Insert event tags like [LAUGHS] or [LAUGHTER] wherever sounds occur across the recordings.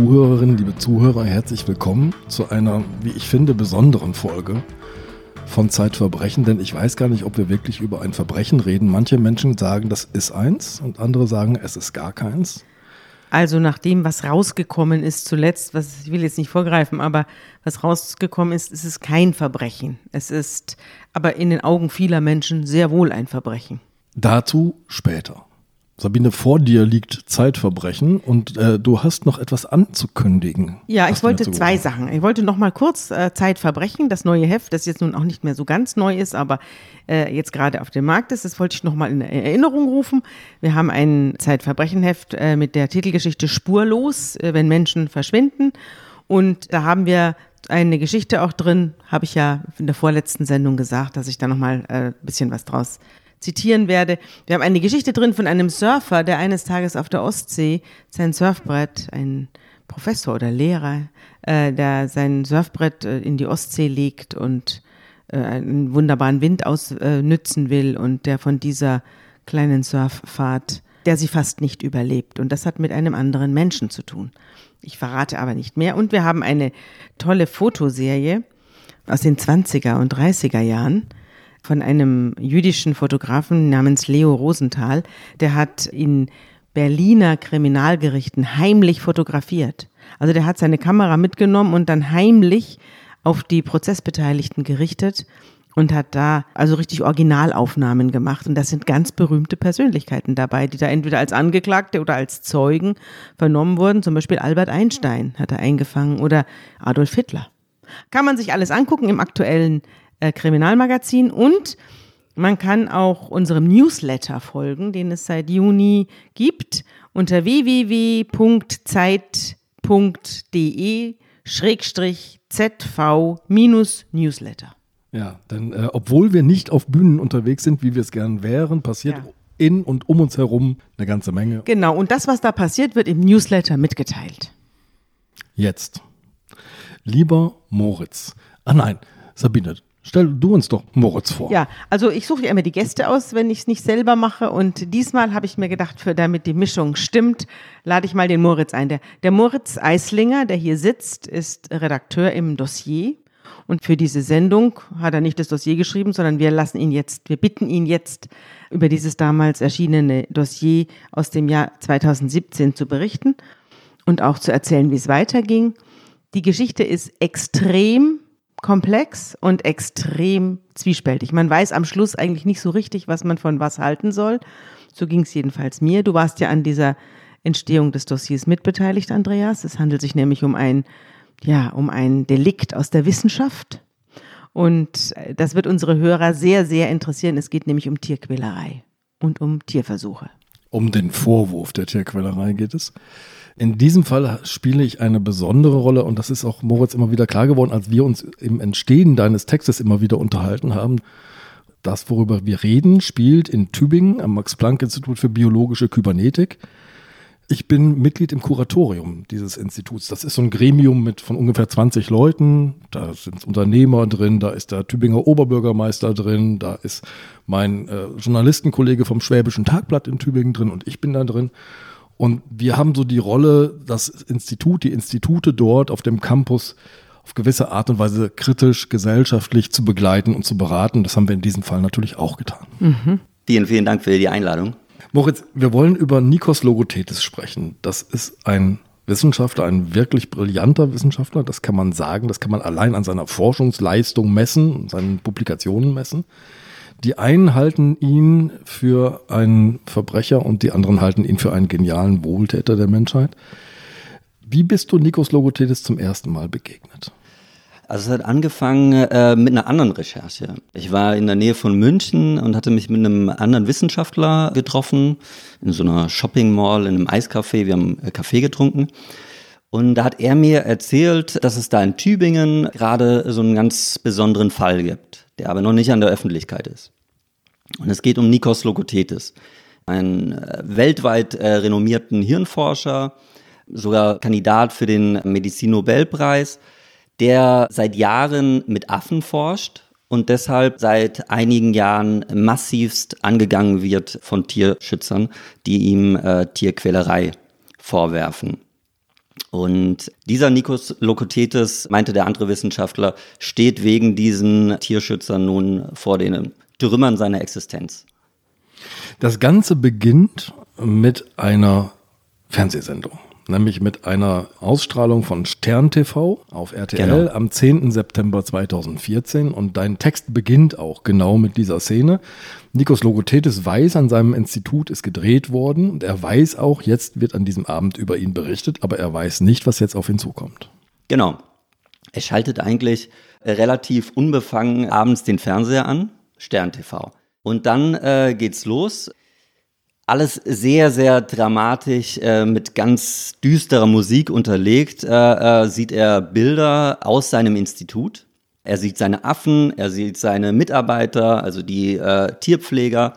Liebe Zuhörerinnen, liebe Zuhörer, herzlich willkommen zu einer, wie ich finde, besonderen Folge von Zeitverbrechen, denn ich weiß gar nicht, ob wir wirklich über ein Verbrechen reden. Manche Menschen sagen, das ist eins und andere sagen, es ist gar keins. Also nach dem, was rausgekommen ist zuletzt, was ich will jetzt nicht vorgreifen, aber was rausgekommen ist, ist es kein Verbrechen. Es ist aber in den Augen vieler Menschen sehr wohl ein Verbrechen. Dazu später. Sabine, vor dir liegt Zeitverbrechen und äh, du hast noch etwas anzukündigen. Ja, ich wollte zwei Sachen. Ich wollte noch mal kurz äh, Zeitverbrechen, das neue Heft, das jetzt nun auch nicht mehr so ganz neu ist, aber äh, jetzt gerade auf dem Markt ist, das wollte ich noch mal in Erinnerung rufen. Wir haben ein Zeitverbrechenheft äh, mit der Titelgeschichte Spurlos, äh, wenn Menschen verschwinden und da haben wir eine Geschichte auch drin, habe ich ja in der vorletzten Sendung gesagt, dass ich da noch mal äh, ein bisschen was draus zitieren werde. Wir haben eine Geschichte drin von einem Surfer, der eines Tages auf der Ostsee sein Surfbrett, ein Professor oder Lehrer, äh, der sein Surfbrett äh, in die Ostsee legt und äh, einen wunderbaren Wind ausnützen äh, will und der von dieser kleinen Surffahrt, der sie fast nicht überlebt. Und das hat mit einem anderen Menschen zu tun. Ich verrate aber nicht mehr. Und wir haben eine tolle Fotoserie aus den 20er und 30er Jahren von einem jüdischen Fotografen namens Leo Rosenthal. Der hat in Berliner Kriminalgerichten heimlich fotografiert. Also der hat seine Kamera mitgenommen und dann heimlich auf die Prozessbeteiligten gerichtet und hat da also richtig Originalaufnahmen gemacht. Und das sind ganz berühmte Persönlichkeiten dabei, die da entweder als Angeklagte oder als Zeugen vernommen wurden. Zum Beispiel Albert Einstein hat er eingefangen oder Adolf Hitler. Kann man sich alles angucken im aktuellen äh, Kriminalmagazin und man kann auch unserem Newsletter folgen, den es seit Juni gibt, unter www.zeit.de ZV-Newsletter. Ja, denn äh, obwohl wir nicht auf Bühnen unterwegs sind, wie wir es gern wären, passiert ja. in und um uns herum eine ganze Menge. Genau, und das, was da passiert, wird im Newsletter mitgeteilt. Jetzt. Lieber Moritz. Ah nein, Sabine, Stell du uns doch Moritz vor. Ja, also ich suche ja immer die Gäste aus, wenn ich es nicht selber mache. Und diesmal habe ich mir gedacht, für damit die Mischung stimmt, lade ich mal den Moritz ein. Der, der Moritz Eislinger, der hier sitzt, ist Redakteur im Dossier. Und für diese Sendung hat er nicht das Dossier geschrieben, sondern wir lassen ihn jetzt, wir bitten ihn jetzt über dieses damals erschienene Dossier aus dem Jahr 2017 zu berichten und auch zu erzählen, wie es weiterging. Die Geschichte ist extrem komplex und extrem zwiespältig. Man weiß am Schluss eigentlich nicht so richtig, was man von was halten soll. So ging es jedenfalls mir. Du warst ja an dieser Entstehung des Dossiers mitbeteiligt, Andreas. Es handelt sich nämlich um ein, ja, um ein Delikt aus der Wissenschaft. Und äh, das wird unsere Hörer sehr, sehr interessieren. Es geht nämlich um Tierquälerei und um Tierversuche. Um den Vorwurf der Tierquälerei geht es. In diesem Fall spiele ich eine besondere Rolle und das ist auch Moritz immer wieder klar geworden, als wir uns im Entstehen deines Textes immer wieder unterhalten haben. Das, worüber wir reden, spielt in Tübingen am Max-Planck-Institut für biologische Kybernetik. Ich bin Mitglied im Kuratorium dieses Instituts. Das ist so ein Gremium mit von ungefähr 20 Leuten. Da sind Unternehmer drin, da ist der Tübinger Oberbürgermeister drin, da ist mein äh, Journalistenkollege vom Schwäbischen Tagblatt in Tübingen drin und ich bin da drin. Und wir haben so die Rolle, das Institut, die Institute dort auf dem Campus auf gewisse Art und Weise kritisch, gesellschaftlich zu begleiten und zu beraten. Das haben wir in diesem Fall natürlich auch getan. Mhm. Vielen, vielen Dank für die Einladung. Moritz, wir wollen über Nikos Logothetis sprechen. Das ist ein Wissenschaftler, ein wirklich brillanter Wissenschaftler, das kann man sagen, das kann man allein an seiner Forschungsleistung messen, seinen Publikationen messen. Die einen halten ihn für einen Verbrecher und die anderen halten ihn für einen genialen Wohltäter der Menschheit. Wie bist du Nikos Logothetis zum ersten Mal begegnet? Also es hat angefangen äh, mit einer anderen Recherche. Ich war in der Nähe von München und hatte mich mit einem anderen Wissenschaftler getroffen, in so einer Shopping Mall, in einem Eiscafé. Wir haben äh, Kaffee getrunken. Und da hat er mir erzählt, dass es da in Tübingen gerade so einen ganz besonderen Fall gibt der aber noch nicht an der Öffentlichkeit ist. Und es geht um Nikos Logothetis, einen äh, weltweit äh, renommierten Hirnforscher, sogar Kandidat für den Medizinnobelpreis, der seit Jahren mit Affen forscht und deshalb seit einigen Jahren massivst angegangen wird von Tierschützern, die ihm äh, Tierquälerei vorwerfen. Und dieser Nikos Lokotetes, meinte der andere Wissenschaftler, steht wegen diesen Tierschützern nun vor den Trümmern seiner Existenz. Das Ganze beginnt mit einer Fernsehsendung nämlich mit einer Ausstrahlung von Stern TV auf RTL genau. am 10. September 2014 und dein Text beginnt auch genau mit dieser Szene. Nikos Logothetis weiß, an seinem Institut ist gedreht worden und er weiß auch, jetzt wird an diesem Abend über ihn berichtet, aber er weiß nicht, was jetzt auf ihn zukommt. Genau. Er schaltet eigentlich relativ unbefangen abends den Fernseher an, Stern TV. Und dann äh, geht's los alles sehr, sehr dramatisch äh, mit ganz düsterer Musik unterlegt, äh, äh, sieht er Bilder aus seinem Institut. Er sieht seine Affen, er sieht seine Mitarbeiter, also die äh, Tierpfleger.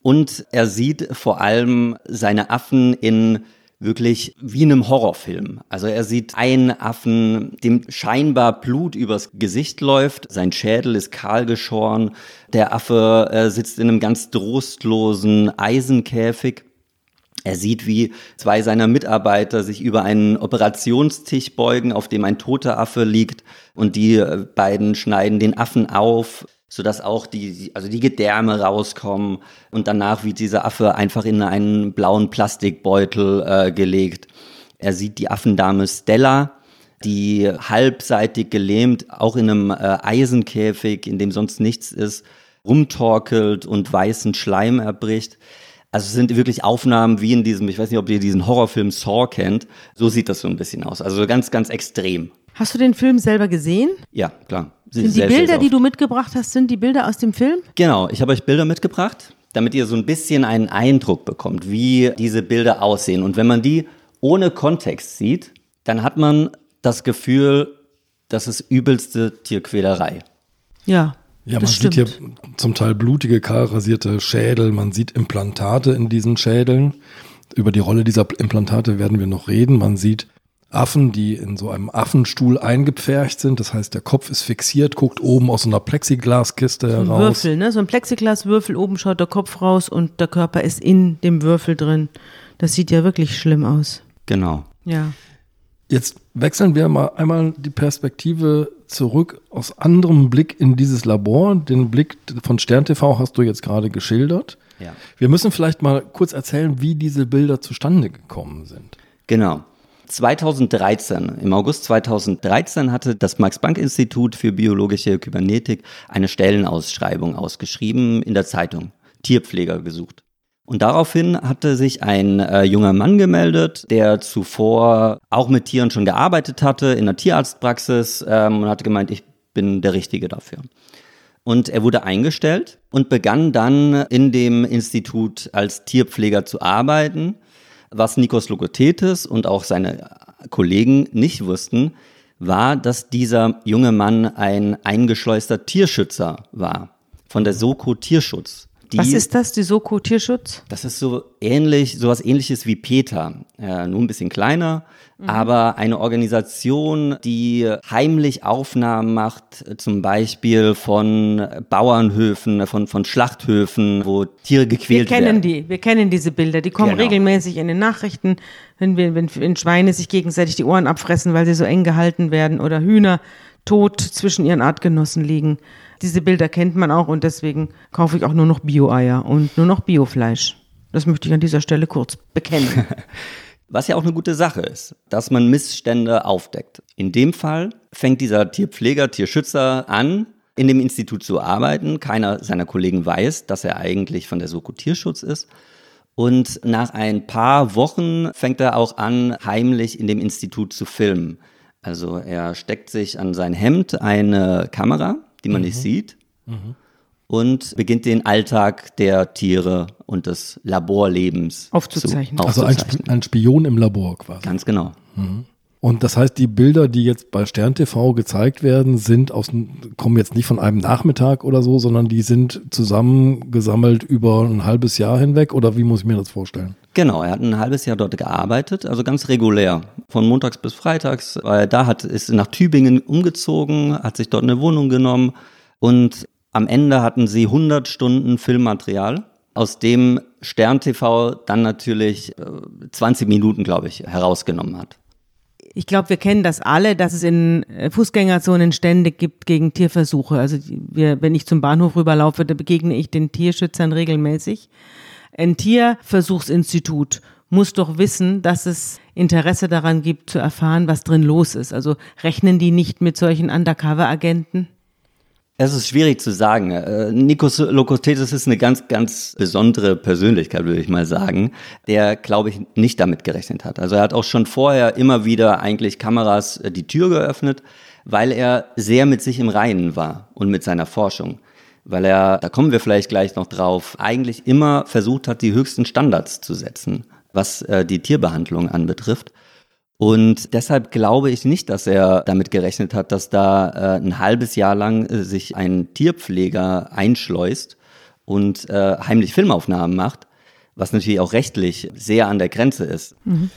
Und er sieht vor allem seine Affen in wirklich wie in einem Horrorfilm. Also er sieht einen Affen, dem scheinbar Blut übers Gesicht läuft, sein Schädel ist kahl geschoren, der Affe äh, sitzt in einem ganz trostlosen Eisenkäfig. Er sieht, wie zwei seiner Mitarbeiter sich über einen Operationstisch beugen, auf dem ein toter Affe liegt und die äh, beiden schneiden den Affen auf, sodass auch die, also die Gedärme rauskommen und danach wird dieser Affe einfach in einen blauen Plastikbeutel äh, gelegt. Er sieht die Affendame Stella, die halbseitig gelähmt, auch in einem äh, Eisenkäfig, in dem sonst nichts ist, rumtorkelt und weißen Schleim erbricht. Also es sind wirklich Aufnahmen wie in diesem, ich weiß nicht, ob ihr diesen Horrorfilm Saw kennt. So sieht das so ein bisschen aus. Also ganz, ganz extrem. Hast du den Film selber gesehen? Ja, klar. Sind die Bilder, die du mitgebracht hast, sind die Bilder aus dem Film? Genau, ich habe euch Bilder mitgebracht, damit ihr so ein bisschen einen Eindruck bekommt, wie diese Bilder aussehen. Und wenn man die ohne Kontext sieht, dann hat man das Gefühl, das ist übelste Tierquälerei. Ja. Ja, man sieht hier zum Teil blutige, kahl rasierte Schädel, man sieht Implantate in diesen Schädeln. Über die Rolle dieser Implantate werden wir noch reden. Man sieht Affen, die in so einem Affenstuhl eingepfercht sind. Das heißt, der Kopf ist fixiert, guckt oben aus so einer Plexiglaskiste so ein heraus. Würfel, ne? So ein Plexiglaswürfel, oben schaut der Kopf raus und der Körper ist in dem Würfel drin. Das sieht ja wirklich schlimm aus. Genau. Ja. Jetzt wechseln wir mal einmal die Perspektive zurück aus anderem Blick in dieses Labor. Den Blick von Stern TV hast du jetzt gerade geschildert. Ja. Wir müssen vielleicht mal kurz erzählen, wie diese Bilder zustande gekommen sind. Genau. 2013, im August 2013 hatte das Max-Planck-Institut für biologische Kybernetik eine Stellenausschreibung ausgeschrieben in der Zeitung. Tierpfleger gesucht. Und daraufhin hatte sich ein äh, junger Mann gemeldet, der zuvor auch mit Tieren schon gearbeitet hatte in der Tierarztpraxis ähm, und hatte gemeint, ich bin der Richtige dafür. Und er wurde eingestellt und begann dann in dem Institut als Tierpfleger zu arbeiten was Nikos Logothetis und auch seine Kollegen nicht wussten, war, dass dieser junge Mann ein eingeschleuster Tierschützer war von der Soko Tierschutz. Die, Was ist das, die Soko Tierschutz? Das ist so ähnlich, sowas ähnliches wie Peter, äh, nur ein bisschen kleiner, mhm. aber eine Organisation, die heimlich Aufnahmen macht, zum Beispiel von Bauernhöfen, von, von Schlachthöfen, wo Tiere gequält werden. Wir kennen werden. die, wir kennen diese Bilder, die kommen genau. regelmäßig in den Nachrichten, wenn, wir, wenn, wenn Schweine sich gegenseitig die Ohren abfressen, weil sie so eng gehalten werden oder Hühner tot zwischen ihren Artgenossen liegen. Diese Bilder kennt man auch und deswegen kaufe ich auch nur noch Bio-Eier und nur noch Biofleisch. Das möchte ich an dieser Stelle kurz bekennen. [LAUGHS] Was ja auch eine gute Sache ist, dass man Missstände aufdeckt. In dem Fall fängt dieser Tierpfleger, Tierschützer an, in dem Institut zu arbeiten. Keiner seiner Kollegen weiß, dass er eigentlich von der Soko Tierschutz ist. Und nach ein paar Wochen fängt er auch an, heimlich in dem Institut zu filmen. Also er steckt sich an sein Hemd eine Kamera die man mhm. nicht sieht. Mhm. Und beginnt den Alltag der Tiere und des Laborlebens aufzuzeichnen. Zu, also ein, ein, Spion im Labor quasi. Ganz genau. Mhm. Und das heißt, die Bilder, die jetzt bei Stern TV gezeigt werden, sind aus, kommen jetzt nicht von einem Nachmittag oder so, sondern die sind zusammengesammelt über ein halbes Jahr hinweg oder wie muss ich mir das vorstellen? Genau, er hat ein halbes Jahr dort gearbeitet, also ganz regulär, von montags bis freitags. Weil da hat ist nach Tübingen umgezogen, hat sich dort eine Wohnung genommen und am Ende hatten sie 100 Stunden Filmmaterial, aus dem Stern TV dann natürlich 20 äh, Minuten, glaube ich, herausgenommen hat. Ich glaube, wir kennen das alle, dass es in äh, Fußgängerzonen Stände gibt gegen Tierversuche. Also wir, wenn ich zum Bahnhof rüberlaufe, da begegne ich den Tierschützern regelmäßig. Ein Tierversuchsinstitut muss doch wissen, dass es Interesse daran gibt, zu erfahren, was drin los ist. Also rechnen die nicht mit solchen Undercover-Agenten? Es ist schwierig zu sagen. Äh, Nikos Lokotetis ist eine ganz, ganz besondere Persönlichkeit, würde ich mal sagen, der, glaube ich, nicht damit gerechnet hat. Also er hat auch schon vorher immer wieder eigentlich Kameras äh, die Tür geöffnet, weil er sehr mit sich im Reinen war und mit seiner Forschung. Weil er, da kommen wir vielleicht gleich noch drauf, eigentlich immer versucht hat, die höchsten Standards zu setzen, was äh, die Tierbehandlung anbetrifft. Und deshalb glaube ich nicht, dass er damit gerechnet hat, dass da äh, ein halbes Jahr lang äh, sich ein Tierpfleger einschleust und äh, heimlich Filmaufnahmen macht, was natürlich auch rechtlich sehr an der Grenze ist. Mhm.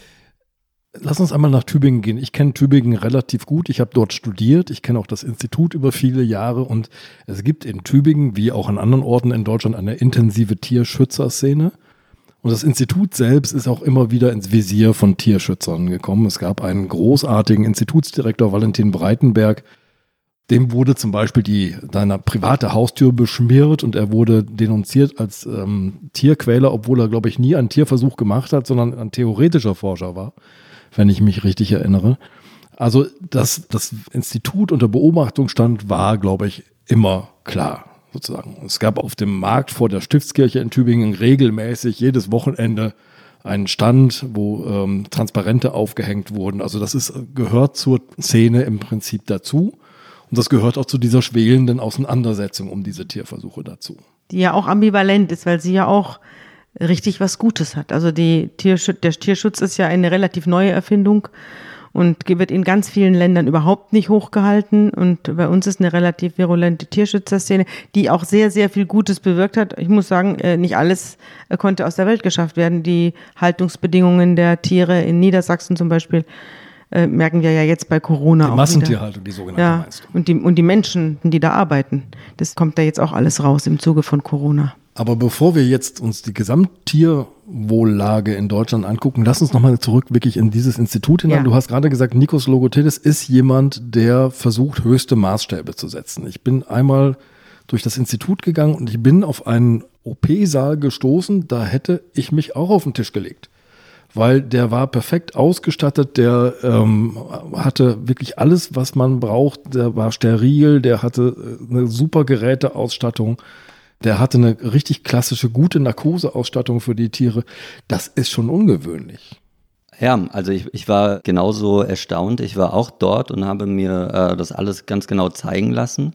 Lass uns einmal nach Tübingen gehen. Ich kenne Tübingen relativ gut. Ich habe dort studiert. Ich kenne auch das Institut über viele Jahre. Und es gibt in Tübingen, wie auch an anderen Orten in Deutschland, eine intensive Tierschützerszene. Und das Institut selbst ist auch immer wieder ins Visier von Tierschützern gekommen. Es gab einen großartigen Institutsdirektor, Valentin Breitenberg. Dem wurde zum Beispiel die, seine private Haustür beschmiert und er wurde denunziert als ähm, Tierquäler, obwohl er, glaube ich, nie einen Tierversuch gemacht hat, sondern ein theoretischer Forscher war, wenn ich mich richtig erinnere. Also, dass das Institut unter Beobachtung stand, war, glaube ich, immer klar sozusagen. Es gab auf dem Markt vor der Stiftskirche in Tübingen regelmäßig jedes Wochenende einen Stand, wo ähm, Transparente aufgehängt wurden. Also das ist, gehört zur Szene im Prinzip dazu. Und das gehört auch zu dieser schwelenden Auseinandersetzung um diese Tierversuche dazu. Die ja auch ambivalent ist, weil sie ja auch richtig was Gutes hat. Also die Tierschutz, der Tierschutz ist ja eine relativ neue Erfindung und wird in ganz vielen Ländern überhaupt nicht hochgehalten. Und bei uns ist eine relativ virulente Tierschützerszene, die auch sehr, sehr viel Gutes bewirkt hat. Ich muss sagen, äh, nicht alles äh, konnte aus der Welt geschafft werden. Die Haltungsbedingungen der Tiere in Niedersachsen zum Beispiel äh, merken wir ja jetzt bei Corona die auch Massentierhaltung, die sogenannte ja, meinst du? Und die, und die Menschen, die da arbeiten. Das kommt da jetzt auch alles raus im Zuge von Corona. Aber bevor wir jetzt uns die Gesamttierwohllage in Deutschland angucken, lass uns nochmal zurück wirklich in dieses Institut hinein. Ja. Du hast gerade gesagt, Nikos Logotidis ist jemand, der versucht, höchste Maßstäbe zu setzen. Ich bin einmal durch das Institut gegangen und ich bin auf einen OP-Saal gestoßen, da hätte ich mich auch auf den Tisch gelegt. Weil der war perfekt ausgestattet, der ähm, hatte wirklich alles, was man braucht, der war steril, der hatte äh, eine super Geräteausstattung. Der hatte eine richtig klassische, gute Narkoseausstattung für die Tiere. Das ist schon ungewöhnlich. Ja, also ich, ich war genauso erstaunt. Ich war auch dort und habe mir äh, das alles ganz genau zeigen lassen.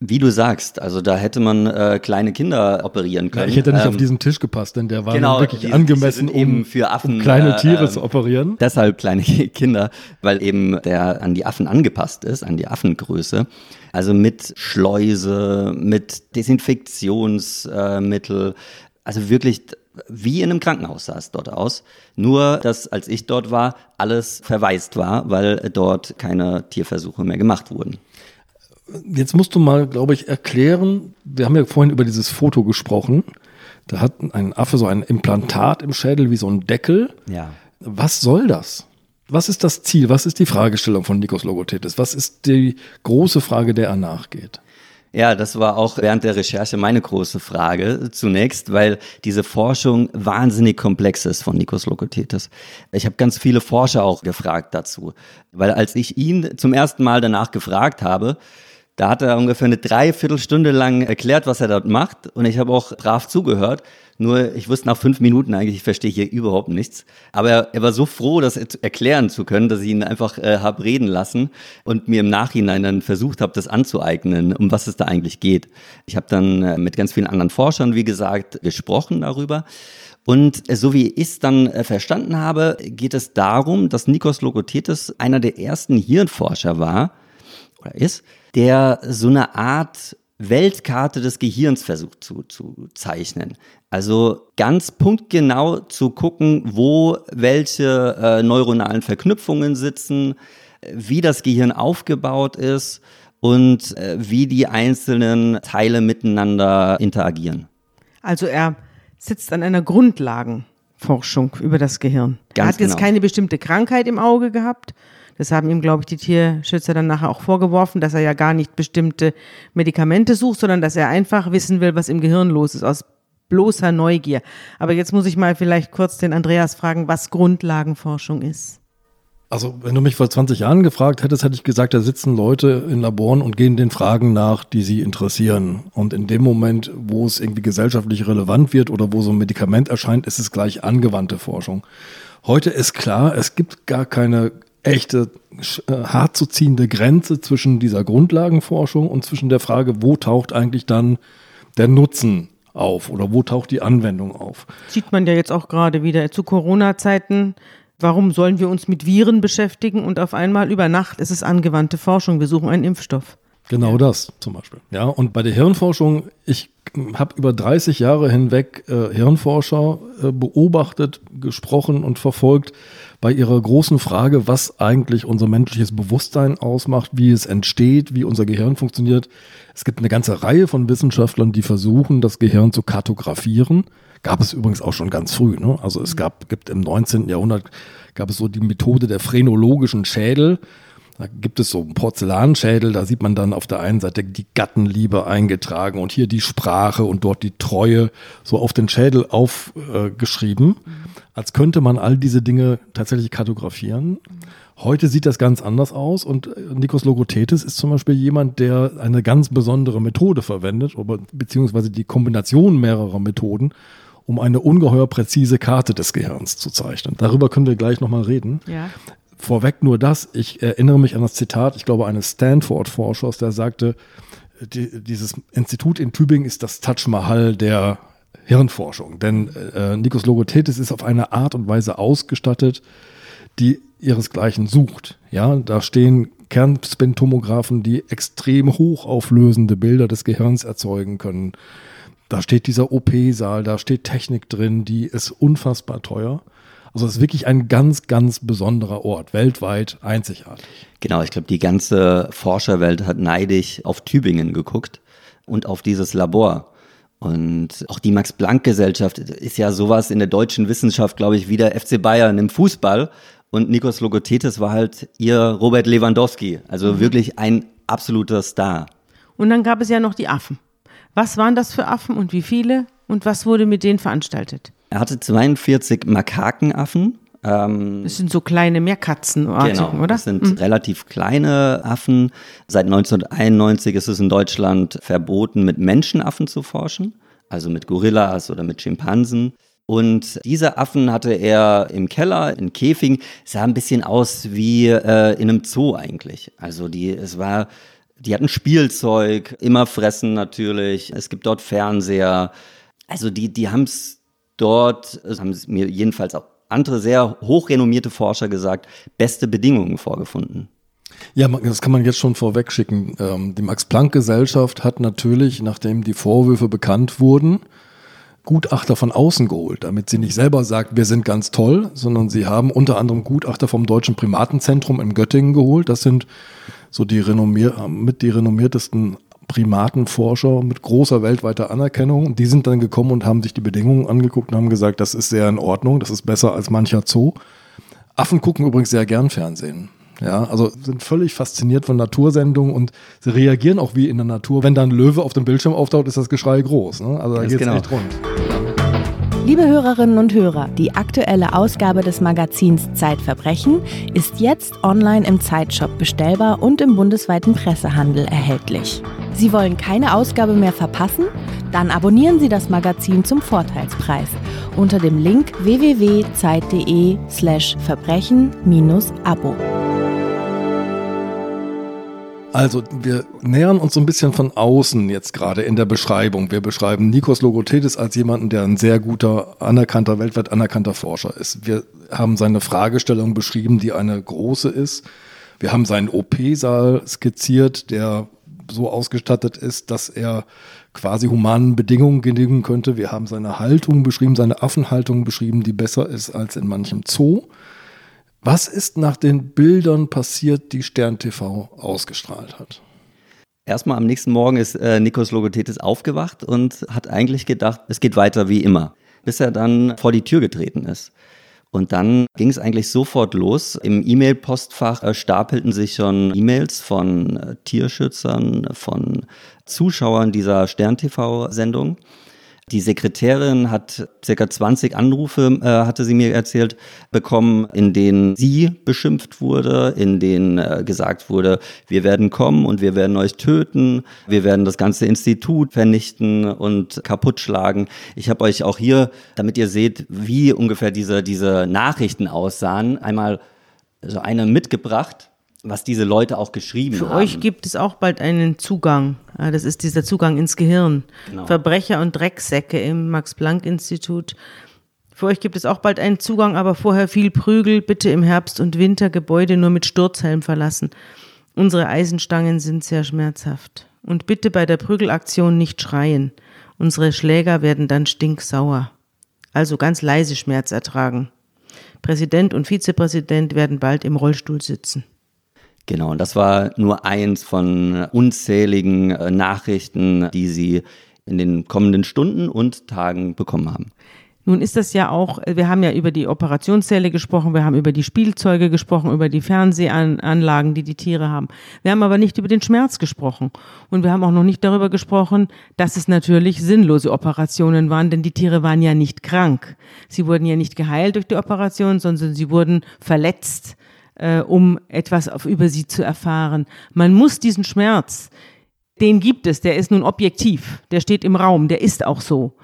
Wie du sagst, also da hätte man äh, kleine Kinder operieren können. Ja, ich hätte nicht ähm, auf diesen Tisch gepasst, denn der war genau, wirklich die, angemessen, die um, für Affen, um kleine Tiere äh, zu operieren. Deshalb kleine [LAUGHS] Kinder, weil eben der an die Affen angepasst ist, an die Affengröße. Also mit Schleuse, mit Desinfektionsmittel, also wirklich wie in einem Krankenhaus sah es dort aus. Nur, dass als ich dort war, alles verwaist war, weil dort keine Tierversuche mehr gemacht wurden. Jetzt musst du mal, glaube ich, erklären, wir haben ja vorhin über dieses Foto gesprochen. Da hat ein Affe so ein Implantat im Schädel wie so ein Deckel. Ja. Was soll das? Was ist das Ziel? Was ist die Fragestellung von Nikos Logothetis? Was ist die große Frage, der er nachgeht? Ja, das war auch während der Recherche meine große Frage zunächst, weil diese Forschung wahnsinnig komplex ist von Nikos Lokotetis. Ich habe ganz viele Forscher auch gefragt dazu, weil als ich ihn zum ersten Mal danach gefragt habe, da hat er ungefähr eine Dreiviertelstunde lang erklärt, was er dort macht. Und ich habe auch brav zugehört. Nur ich wusste nach fünf Minuten eigentlich, ich verstehe hier überhaupt nichts. Aber er, war so froh, das erklären zu können, dass ich ihn einfach äh, habe reden lassen und mir im Nachhinein dann versucht habe, das anzueignen, um was es da eigentlich geht. Ich habe dann äh, mit ganz vielen anderen Forschern, wie gesagt, gesprochen darüber. Und äh, so wie ich es dann äh, verstanden habe, geht es darum, dass Nikos Logothetis einer der ersten Hirnforscher war, oder ist, der so eine Art Weltkarte des Gehirns versucht zu, zu zeichnen. Also ganz punktgenau zu gucken, wo welche äh, neuronalen Verknüpfungen sitzen, wie das Gehirn aufgebaut ist und äh, wie die einzelnen Teile miteinander interagieren. Also er sitzt an einer Grundlagen. Forschung über das Gehirn. Ganz er hat jetzt genau. keine bestimmte Krankheit im Auge gehabt. Das haben ihm, glaube ich, die Tierschützer dann nachher auch vorgeworfen, dass er ja gar nicht bestimmte Medikamente sucht, sondern dass er einfach wissen will, was im Gehirn los ist, aus bloßer Neugier. Aber jetzt muss ich mal vielleicht kurz den Andreas fragen, was Grundlagenforschung ist. Also, wenn du mich vor 20 Jahren gefragt hättest, hätte ich gesagt, da sitzen Leute in Laboren und gehen den Fragen nach, die sie interessieren. Und in dem Moment, wo es irgendwie gesellschaftlich relevant wird oder wo so ein Medikament erscheint, ist es gleich angewandte Forschung. Heute ist klar, es gibt gar keine echte, äh, hart zu ziehende Grenze zwischen dieser Grundlagenforschung und zwischen der Frage, wo taucht eigentlich dann der Nutzen auf oder wo taucht die Anwendung auf. Sieht man ja jetzt auch gerade wieder zu Corona-Zeiten. Warum sollen wir uns mit Viren beschäftigen und auf einmal über Nacht ist es angewandte Forschung. Wir suchen einen Impfstoff. Genau das zum Beispiel. Ja, und bei der Hirnforschung, ich habe über 30 Jahre hinweg äh, Hirnforscher äh, beobachtet, gesprochen und verfolgt bei ihrer großen Frage, was eigentlich unser menschliches Bewusstsein ausmacht, wie es entsteht, wie unser Gehirn funktioniert. Es gibt eine ganze Reihe von Wissenschaftlern, die versuchen, das Gehirn zu kartografieren. Gab es übrigens auch schon ganz früh. Ne? Also es gab, gibt im 19. Jahrhundert gab es so die Methode der phrenologischen Schädel. Da gibt es so einen Porzellanschädel, da sieht man dann auf der einen Seite die Gattenliebe eingetragen und hier die Sprache und dort die Treue so auf den Schädel aufgeschrieben, äh, als könnte man all diese Dinge tatsächlich kartografieren. Heute sieht das ganz anders aus und äh, Nikos Logothetis ist zum Beispiel jemand, der eine ganz besondere Methode verwendet, beziehungsweise die Kombination mehrerer Methoden, um eine ungeheuer präzise Karte des Gehirns zu zeichnen. Darüber können wir gleich nochmal reden. Ja. Vorweg nur das, ich erinnere mich an das Zitat, ich glaube, eines Stanford-Forschers, der sagte, die, dieses Institut in Tübingen ist das Taj Mahal der Hirnforschung. Denn äh, Nikos Logothetis ist auf eine Art und Weise ausgestattet, die ihresgleichen sucht. Ja, da stehen Kernspintomographen, die extrem hochauflösende Bilder des Gehirns erzeugen können. Da steht dieser OP-Saal, da steht Technik drin, die ist unfassbar teuer. Also es ist wirklich ein ganz, ganz besonderer Ort, weltweit einzigartig. Genau, ich glaube, die ganze Forscherwelt hat neidisch auf Tübingen geguckt und auf dieses Labor. Und auch die Max-Planck-Gesellschaft ist ja sowas in der deutschen Wissenschaft, glaube ich, wie der FC Bayern im Fußball. Und Nikos Logothetis war halt ihr Robert Lewandowski. Also mhm. wirklich ein absoluter Star. Und dann gab es ja noch die Affen. Was waren das für Affen und wie viele? Und was wurde mit denen veranstaltet? Er hatte 42 Makakenaffen. Ähm, das sind so kleine Meerkatzen, genau, oder? Das sind mhm. relativ kleine Affen. Seit 1991 ist es in Deutschland verboten, mit Menschenaffen zu forschen, also mit Gorillas oder mit Schimpansen. Und diese Affen hatte er im Keller, in Käfigen. Sah ein bisschen aus wie äh, in einem Zoo eigentlich. Also die, es war, die hatten Spielzeug, immer fressen natürlich. Es gibt dort Fernseher. Also die, die haben es dort, das haben mir jedenfalls auch andere sehr hochrenommierte Forscher gesagt, beste Bedingungen vorgefunden. Ja, das kann man jetzt schon vorweg schicken. Ähm, die Max-Planck-Gesellschaft hat natürlich, nachdem die Vorwürfe bekannt wurden, Gutachter von außen geholt, damit sie nicht selber sagt, wir sind ganz toll, sondern sie haben unter anderem Gutachter vom Deutschen Primatenzentrum in Göttingen geholt. Das sind so die renommier mit die renommiertesten Primatenforscher mit großer weltweiter Anerkennung. Die sind dann gekommen und haben sich die Bedingungen angeguckt und haben gesagt, das ist sehr in Ordnung, das ist besser als mancher Zoo. Affen gucken übrigens sehr gern Fernsehen. Ja, also sind völlig fasziniert von Natursendungen und sie reagieren auch wie in der Natur. Wenn da ein Löwe auf dem Bildschirm auftaucht, ist das Geschrei groß. Ne? Also da geht es genau. echt rund. Liebe Hörerinnen und Hörer, die aktuelle Ausgabe des Magazins Zeitverbrechen ist jetzt online im Zeitshop bestellbar und im bundesweiten Pressehandel erhältlich. Sie wollen keine Ausgabe mehr verpassen? Dann abonnieren Sie das Magazin zum Vorteilspreis unter dem Link www.zeit.de/slash verbrechen-abo. Also wir nähern uns so ein bisschen von außen jetzt gerade in der Beschreibung. Wir beschreiben Nikos Logothetis als jemanden, der ein sehr guter, anerkannter, weltweit anerkannter Forscher ist. Wir haben seine Fragestellung beschrieben, die eine große ist. Wir haben seinen OP-Saal skizziert, der so ausgestattet ist, dass er quasi humanen Bedingungen genügen könnte. Wir haben seine Haltung beschrieben, seine Affenhaltung beschrieben, die besser ist als in manchem Zoo. Was ist nach den Bildern passiert, die Stern TV ausgestrahlt hat? Erstmal am nächsten Morgen ist äh, Nikos Logothetis aufgewacht und hat eigentlich gedacht, es geht weiter wie immer. bis er dann vor die Tür getreten ist. Und dann ging es eigentlich sofort los. Im E-Mail-Postfach äh, stapelten sich schon E-Mails von äh, Tierschützern, von Zuschauern dieser Stern-TV-Sendung. Die Sekretärin hat circa 20 Anrufe, äh, hatte sie mir erzählt, bekommen, in denen sie beschimpft wurde, in denen äh, gesagt wurde, wir werden kommen und wir werden euch töten, wir werden das ganze Institut vernichten und kaputt schlagen. Ich habe euch auch hier, damit ihr seht, wie ungefähr diese, diese Nachrichten aussahen, einmal so eine mitgebracht was diese Leute auch geschrieben Für haben. Für euch gibt es auch bald einen Zugang. Das ist dieser Zugang ins Gehirn. Genau. Verbrecher und Drecksäcke im Max-Planck-Institut. Für euch gibt es auch bald einen Zugang, aber vorher viel Prügel. Bitte im Herbst und Winter Gebäude nur mit Sturzhelm verlassen. Unsere Eisenstangen sind sehr schmerzhaft. Und bitte bei der Prügelaktion nicht schreien. Unsere Schläger werden dann stinksauer. Also ganz leise Schmerz ertragen. Präsident und Vizepräsident werden bald im Rollstuhl sitzen. Genau, und das war nur eins von unzähligen äh, Nachrichten, die sie in den kommenden Stunden und Tagen bekommen haben. Nun ist das ja auch, wir haben ja über die Operationssäle gesprochen, wir haben über die Spielzeuge gesprochen, über die Fernsehanlagen, die die Tiere haben. Wir haben aber nicht über den Schmerz gesprochen. Und wir haben auch noch nicht darüber gesprochen, dass es natürlich sinnlose Operationen waren, denn die Tiere waren ja nicht krank. Sie wurden ja nicht geheilt durch die Operation, sondern sie wurden verletzt äh, um etwas auf, über sie zu erfahren. Man muss diesen Schmerz, den gibt es, der ist nun objektiv, der steht im Raum, der ist auch so.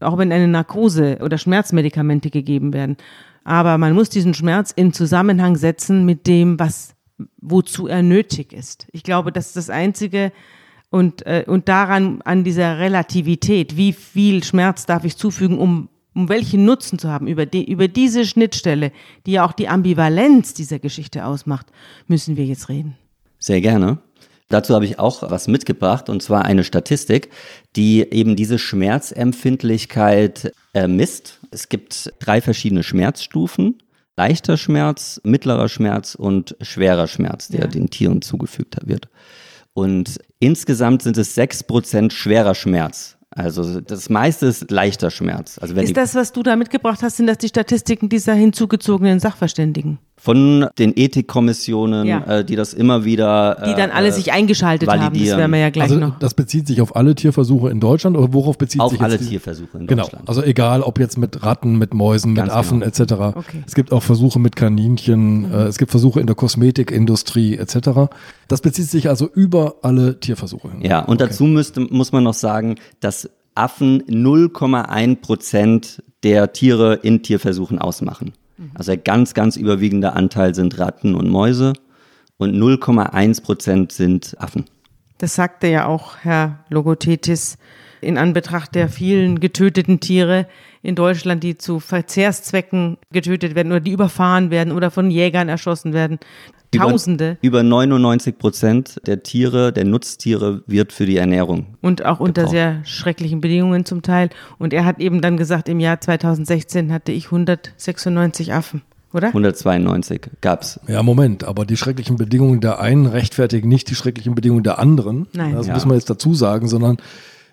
Auch wenn eine Narkose oder Schmerzmedikamente gegeben werden. Aber man muss diesen Schmerz in Zusammenhang setzen mit dem, was, wozu er nötig ist. Ich glaube, das ist das Einzige, und, äh, und daran, an dieser Relativität, wie viel Schmerz darf ich zufügen, um um welchen Nutzen zu haben, über, die, über diese Schnittstelle, die ja auch die Ambivalenz dieser Geschichte ausmacht, müssen wir jetzt reden. Sehr gerne. Dazu habe ich auch was mitgebracht, und zwar eine Statistik, die eben diese Schmerzempfindlichkeit äh, misst. Es gibt drei verschiedene Schmerzstufen. Leichter Schmerz, mittlerer Schmerz und schwerer Schmerz, der ja. den Tieren zugefügt wird. Und insgesamt sind es sechs Prozent schwerer Schmerz, also das meiste ist leichter Schmerz. Also wenn ist das, was du da mitgebracht hast, sind das die Statistiken dieser hinzugezogenen Sachverständigen? Von den Ethikkommissionen, ja. äh, die das immer wieder. Äh, die dann alle äh, sich eingeschaltet haben, das werden wir ja gleich also, noch. Das bezieht sich auf alle Tierversuche in Deutschland oder worauf bezieht auf sich Auf alle Tierversuche in genau. Deutschland. Genau. Also egal, ob jetzt mit Ratten, mit Mäusen, Ganz mit Affen genau. etc. Okay. Es gibt auch Versuche mit Kaninchen, mhm. äh, es gibt Versuche in der Kosmetikindustrie etc. Das bezieht sich also über alle Tierversuche. Ja, und okay. dazu müsste, muss man noch sagen, dass Affen 0,1 Prozent der Tiere in Tierversuchen ausmachen. Mhm. Also der ganz, ganz überwiegende Anteil sind Ratten und Mäuse und 0,1 Prozent sind Affen. Das sagte ja auch Herr Logothetis in Anbetracht der vielen getöteten Tiere in Deutschland, die zu Verzehrszwecken getötet werden oder die überfahren werden oder von Jägern erschossen werden. Tausende. Über, über 99 Prozent der Tiere, der Nutztiere wird für die Ernährung. Und auch unter sehr schrecklichen Bedingungen zum Teil. Und er hat eben dann gesagt, im Jahr 2016 hatte ich 196 Affen. Oder? 192 gab's. Ja, Moment, aber die schrecklichen Bedingungen der einen rechtfertigen nicht die schrecklichen Bedingungen der anderen. Nein. Das ja. muss man jetzt dazu sagen, sondern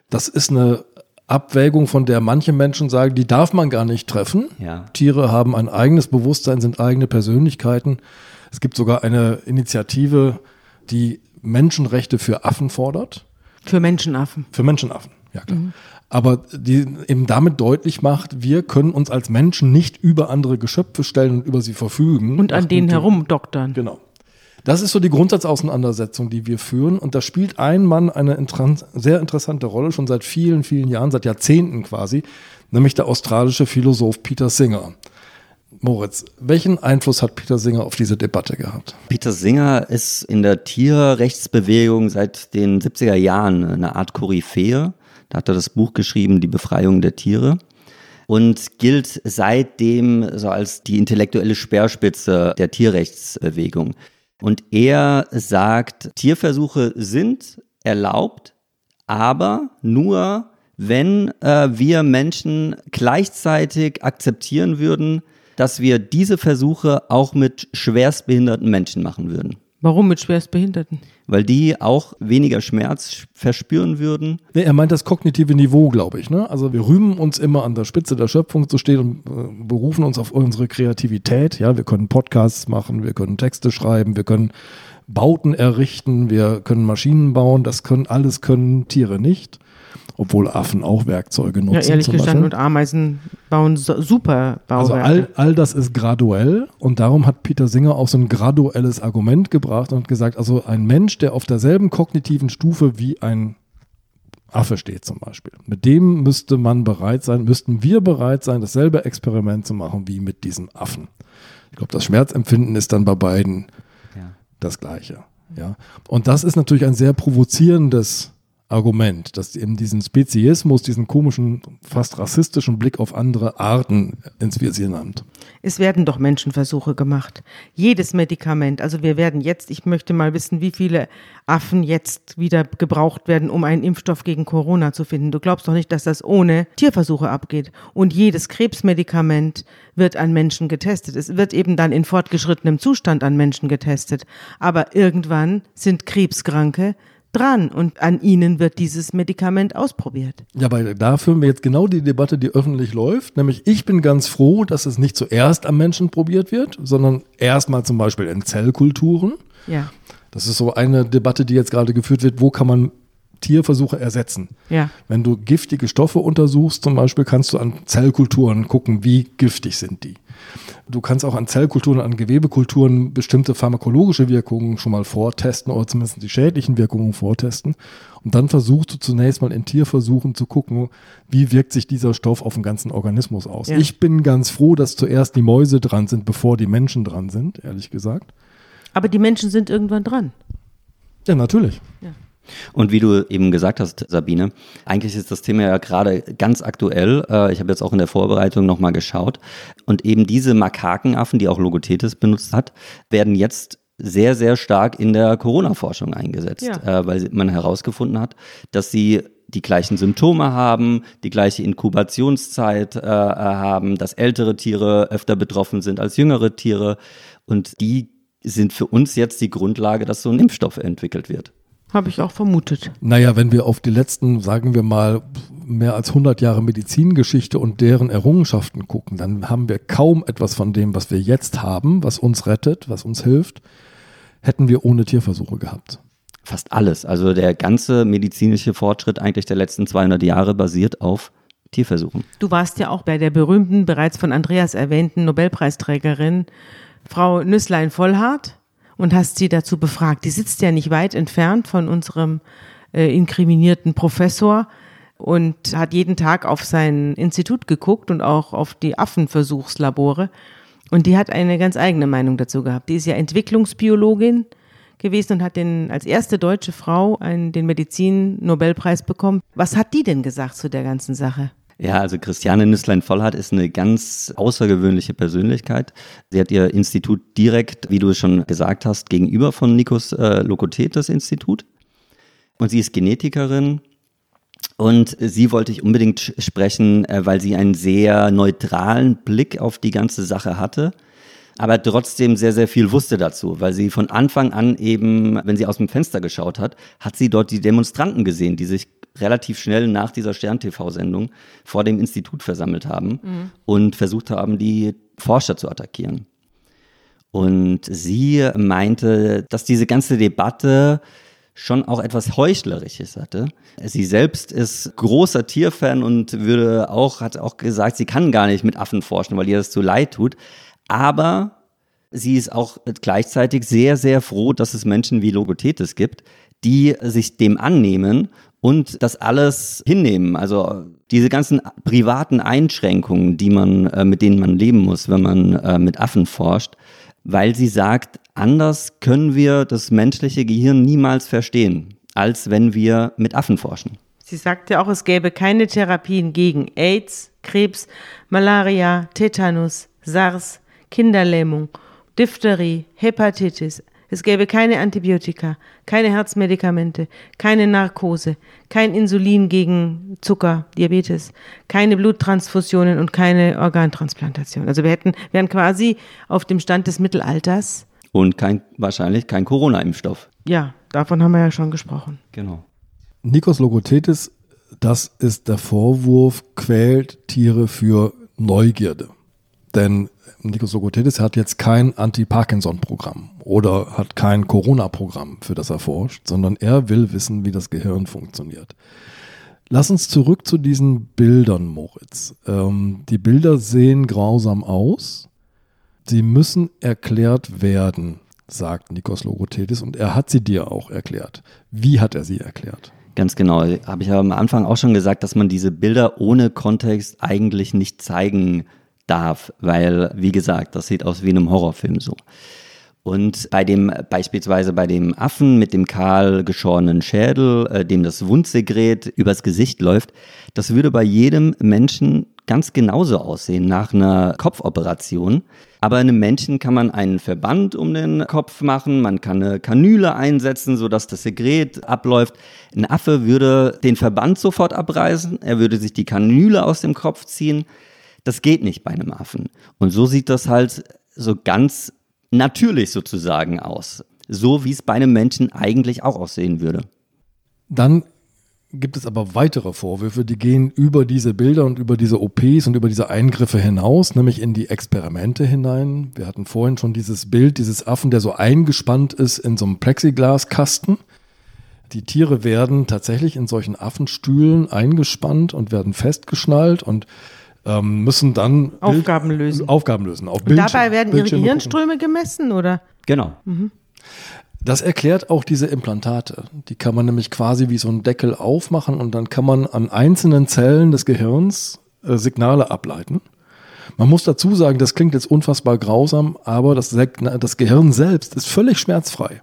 das ist eine Abwägung, von der manche Menschen sagen, die darf man gar nicht treffen. Ja. Tiere haben ein eigenes Bewusstsein, sind eigene Persönlichkeiten. Es gibt sogar eine Initiative, die Menschenrechte für Affen fordert. Für Menschenaffen. Für Menschenaffen, ja klar. Mhm. Aber die eben damit deutlich macht, wir können uns als Menschen nicht über andere Geschöpfe stellen und über sie verfügen. Und an denen herumdoktern. Genau. Das ist so die Grundsatzauseinandersetzung, die wir führen. Und da spielt ein Mann eine sehr interessante Rolle, schon seit vielen, vielen Jahren, seit Jahrzehnten quasi, nämlich der australische Philosoph Peter Singer. Moritz, welchen Einfluss hat Peter Singer auf diese Debatte gehabt? Peter Singer ist in der Tierrechtsbewegung seit den 70er Jahren eine Art Koryphäe. Da hat er das Buch geschrieben, Die Befreiung der Tiere. Und gilt seitdem so als die intellektuelle Speerspitze der Tierrechtsbewegung. Und er sagt, Tierversuche sind erlaubt, aber nur, wenn äh, wir Menschen gleichzeitig akzeptieren würden, dass wir diese Versuche auch mit schwerstbehinderten Menschen machen würden. Warum mit Schwerstbehinderten? Weil die auch weniger Schmerz verspüren würden. Nee, er meint das kognitive Niveau, glaube ich. Ne? Also wir rühmen uns immer an der Spitze der Schöpfung zu stehen und äh, berufen uns auf unsere Kreativität. Ja, wir können Podcasts machen, wir können Texte schreiben, wir können Bauten errichten, wir können Maschinen bauen. Das können alles können Tiere nicht obwohl Affen auch Werkzeuge nutzen. Ja, ehrlich gestanden, und Ameisen bauen so, super Bauwerke. Also all, all das ist graduell und darum hat Peter Singer auch so ein graduelles Argument gebracht und gesagt, also ein Mensch, der auf derselben kognitiven Stufe wie ein Affe steht zum Beispiel. Mit dem müsste man bereit sein, müssten wir bereit sein, dasselbe Experiment zu machen wie mit diesem Affen. Ich glaube, das Schmerzempfinden ist dann bei beiden ja. das gleiche. Ja. Und das ist natürlich ein sehr provozierendes Argument, dass eben diesen Speziismus, diesen komischen, fast rassistischen Blick auf andere Arten ins Visier nimmt. Es werden doch Menschenversuche gemacht. Jedes Medikament, also wir werden jetzt, ich möchte mal wissen, wie viele Affen jetzt wieder gebraucht werden, um einen Impfstoff gegen Corona zu finden. Du glaubst doch nicht, dass das ohne Tierversuche abgeht. Und jedes Krebsmedikament wird an Menschen getestet. Es wird eben dann in fortgeschrittenem Zustand an Menschen getestet. Aber irgendwann sind Krebskranke dran und an ihnen wird dieses Medikament ausprobiert. Ja, weil da führen wir jetzt genau die Debatte, die öffentlich läuft. Nämlich ich bin ganz froh, dass es nicht zuerst am Menschen probiert wird, sondern erstmal zum Beispiel in Zellkulturen. Ja. Das ist so eine Debatte, die jetzt gerade geführt wird. Wo kann man Tierversuche ersetzen. Ja. Wenn du giftige Stoffe untersuchst, zum Beispiel, kannst du an Zellkulturen gucken, wie giftig sind die. Du kannst auch an Zellkulturen, an Gewebekulturen bestimmte pharmakologische Wirkungen schon mal vortesten oder zumindest die schädlichen Wirkungen vortesten. Und dann versuchst du zunächst mal in Tierversuchen zu gucken, wie wirkt sich dieser Stoff auf den ganzen Organismus aus. Ja. Ich bin ganz froh, dass zuerst die Mäuse dran sind, bevor die Menschen dran sind, ehrlich gesagt. Aber die Menschen sind irgendwann dran. Ja, natürlich. Ja. Und wie du eben gesagt hast, Sabine, eigentlich ist das Thema ja gerade ganz aktuell. Äh, ich habe jetzt auch in der Vorbereitung nochmal geschaut. Und eben diese Makakenaffen, die auch Logothetis benutzt hat, werden jetzt sehr, sehr stark in der Corona-Forschung eingesetzt, ja. Äh, weil man herausgefunden hat, dass sie die gleichen Symptome haben, die gleiche Inkubationszeit äh, haben, dass ältere Tiere öfter betroffen sind als jüngere Tiere. Und die sind für uns jetzt die Grundlage, dass so ein Impfstoff entwickelt wird. Habe ich auch vermutet. Naja, wenn wir auf die letzten, sagen wir mal, mehr als 100 Jahre Medizingeschichte und deren Errungenschaften gucken, dann haben wir kaum etwas von dem, was wir jetzt haben, was uns rettet, was uns hilft, hätten wir ohne Tierversuche gehabt. Fast alles. Also der ganze medizinische Fortschritt eigentlich der letzten 200 Jahre basiert auf Tierversuchen. Du warst ja auch bei der berühmten, bereits von Andreas erwähnten Nobelpreisträgerin Frau Nüsslein-Vollhardt und hast sie dazu befragt. Die sitzt ja nicht weit entfernt von unserem äh, inkriminierten Professor und hat jeden Tag auf sein Institut geguckt und auch auf die Affenversuchslabore. Und die hat eine ganz eigene Meinung dazu gehabt. Die ist ja Entwicklungsbiologin gewesen und hat den, als erste deutsche Frau einen, den Medizin-Nobelpreis bekommen. Was hat die denn gesagt zu der ganzen Sache? Ja, also Christiane Nüsslein-Vollhardt ist eine ganz außergewöhnliche Persönlichkeit. Sie hat ihr Institut direkt, wie du es schon gesagt hast, gegenüber von Nikos äh, Lokothetes Institut. Und sie ist Genetikerin. Und sie wollte ich unbedingt sprechen, äh, weil sie einen sehr neutralen Blick auf die ganze Sache hatte aber trotzdem sehr, sehr viel wusste dazu, weil sie von Anfang an eben, wenn sie aus dem Fenster geschaut hat, hat sie dort die Demonstranten gesehen, die sich relativ schnell nach dieser Stern-TV-Sendung vor dem Institut versammelt haben mhm. und versucht haben, die Forscher zu attackieren. Und sie meinte, dass diese ganze Debatte schon auch etwas Heuchlerisches hatte. Sie selbst ist großer Tierfan und würde auch, hat auch gesagt, sie kann gar nicht mit Affen forschen, weil ihr das zu leid tut. Aber sie ist auch gleichzeitig sehr, sehr froh, dass es Menschen wie Logothetis gibt, die sich dem annehmen und das alles hinnehmen. Also diese ganzen privaten Einschränkungen, die man, äh, mit denen man leben muss, wenn man äh, mit Affen forscht, weil sie sagt, anders können wir das menschliche Gehirn niemals verstehen, als wenn wir mit Affen forschen. Sie sagt ja auch, es gäbe keine Therapien gegen AIDS, Krebs, Malaria, Tetanus, SARS, Kinderlähmung, Diphtherie, Hepatitis, es gäbe keine Antibiotika, keine Herzmedikamente, keine Narkose, kein Insulin gegen Zucker, Diabetes, keine Bluttransfusionen und keine Organtransplantation. Also wir hätten, wären quasi auf dem Stand des Mittelalters. Und kein, wahrscheinlich kein Corona-Impfstoff. Ja, davon haben wir ja schon gesprochen. Genau. Nikos Logothetis, das ist der Vorwurf, quält Tiere für Neugierde. Denn Nikos Logothetis hat jetzt kein Anti-Parkinson-Programm oder hat kein Corona-Programm, für das er forscht, sondern er will wissen, wie das Gehirn funktioniert. Lass uns zurück zu diesen Bildern, Moritz. Ähm, die Bilder sehen grausam aus. Sie müssen erklärt werden, sagt Nikos Logothetis, und er hat sie dir auch erklärt. Wie hat er sie erklärt? Ganz genau. Habe ich am Anfang auch schon gesagt, dass man diese Bilder ohne Kontext eigentlich nicht zeigen darf, weil, wie gesagt, das sieht aus wie in einem Horrorfilm so. Und bei dem, beispielsweise bei dem Affen mit dem kahl geschorenen Schädel, äh, dem das Wundsekret übers Gesicht läuft, das würde bei jedem Menschen ganz genauso aussehen nach einer Kopfoperation. Aber einem Menschen kann man einen Verband um den Kopf machen, man kann eine Kanüle einsetzen, sodass das Sekret abläuft. Ein Affe würde den Verband sofort abreißen, er würde sich die Kanüle aus dem Kopf ziehen. Das geht nicht bei einem Affen. Und so sieht das halt so ganz natürlich sozusagen aus. So wie es bei einem Menschen eigentlich auch aussehen würde. Dann gibt es aber weitere Vorwürfe, die gehen über diese Bilder und über diese OPs und über diese Eingriffe hinaus, nämlich in die Experimente hinein. Wir hatten vorhin schon dieses Bild dieses Affen, der so eingespannt ist in so einem Plexiglaskasten. Die Tiere werden tatsächlich in solchen Affenstühlen eingespannt und werden festgeschnallt und ähm, müssen dann Aufgaben Bild, lösen. Aufgaben lösen. Auf und dabei werden ihre Gehirnströme gemessen, oder? Genau. Mhm. Das erklärt auch diese Implantate. Die kann man nämlich quasi wie so einen Deckel aufmachen und dann kann man an einzelnen Zellen des Gehirns äh, Signale ableiten. Man muss dazu sagen, das klingt jetzt unfassbar grausam, aber das, das Gehirn selbst ist völlig schmerzfrei.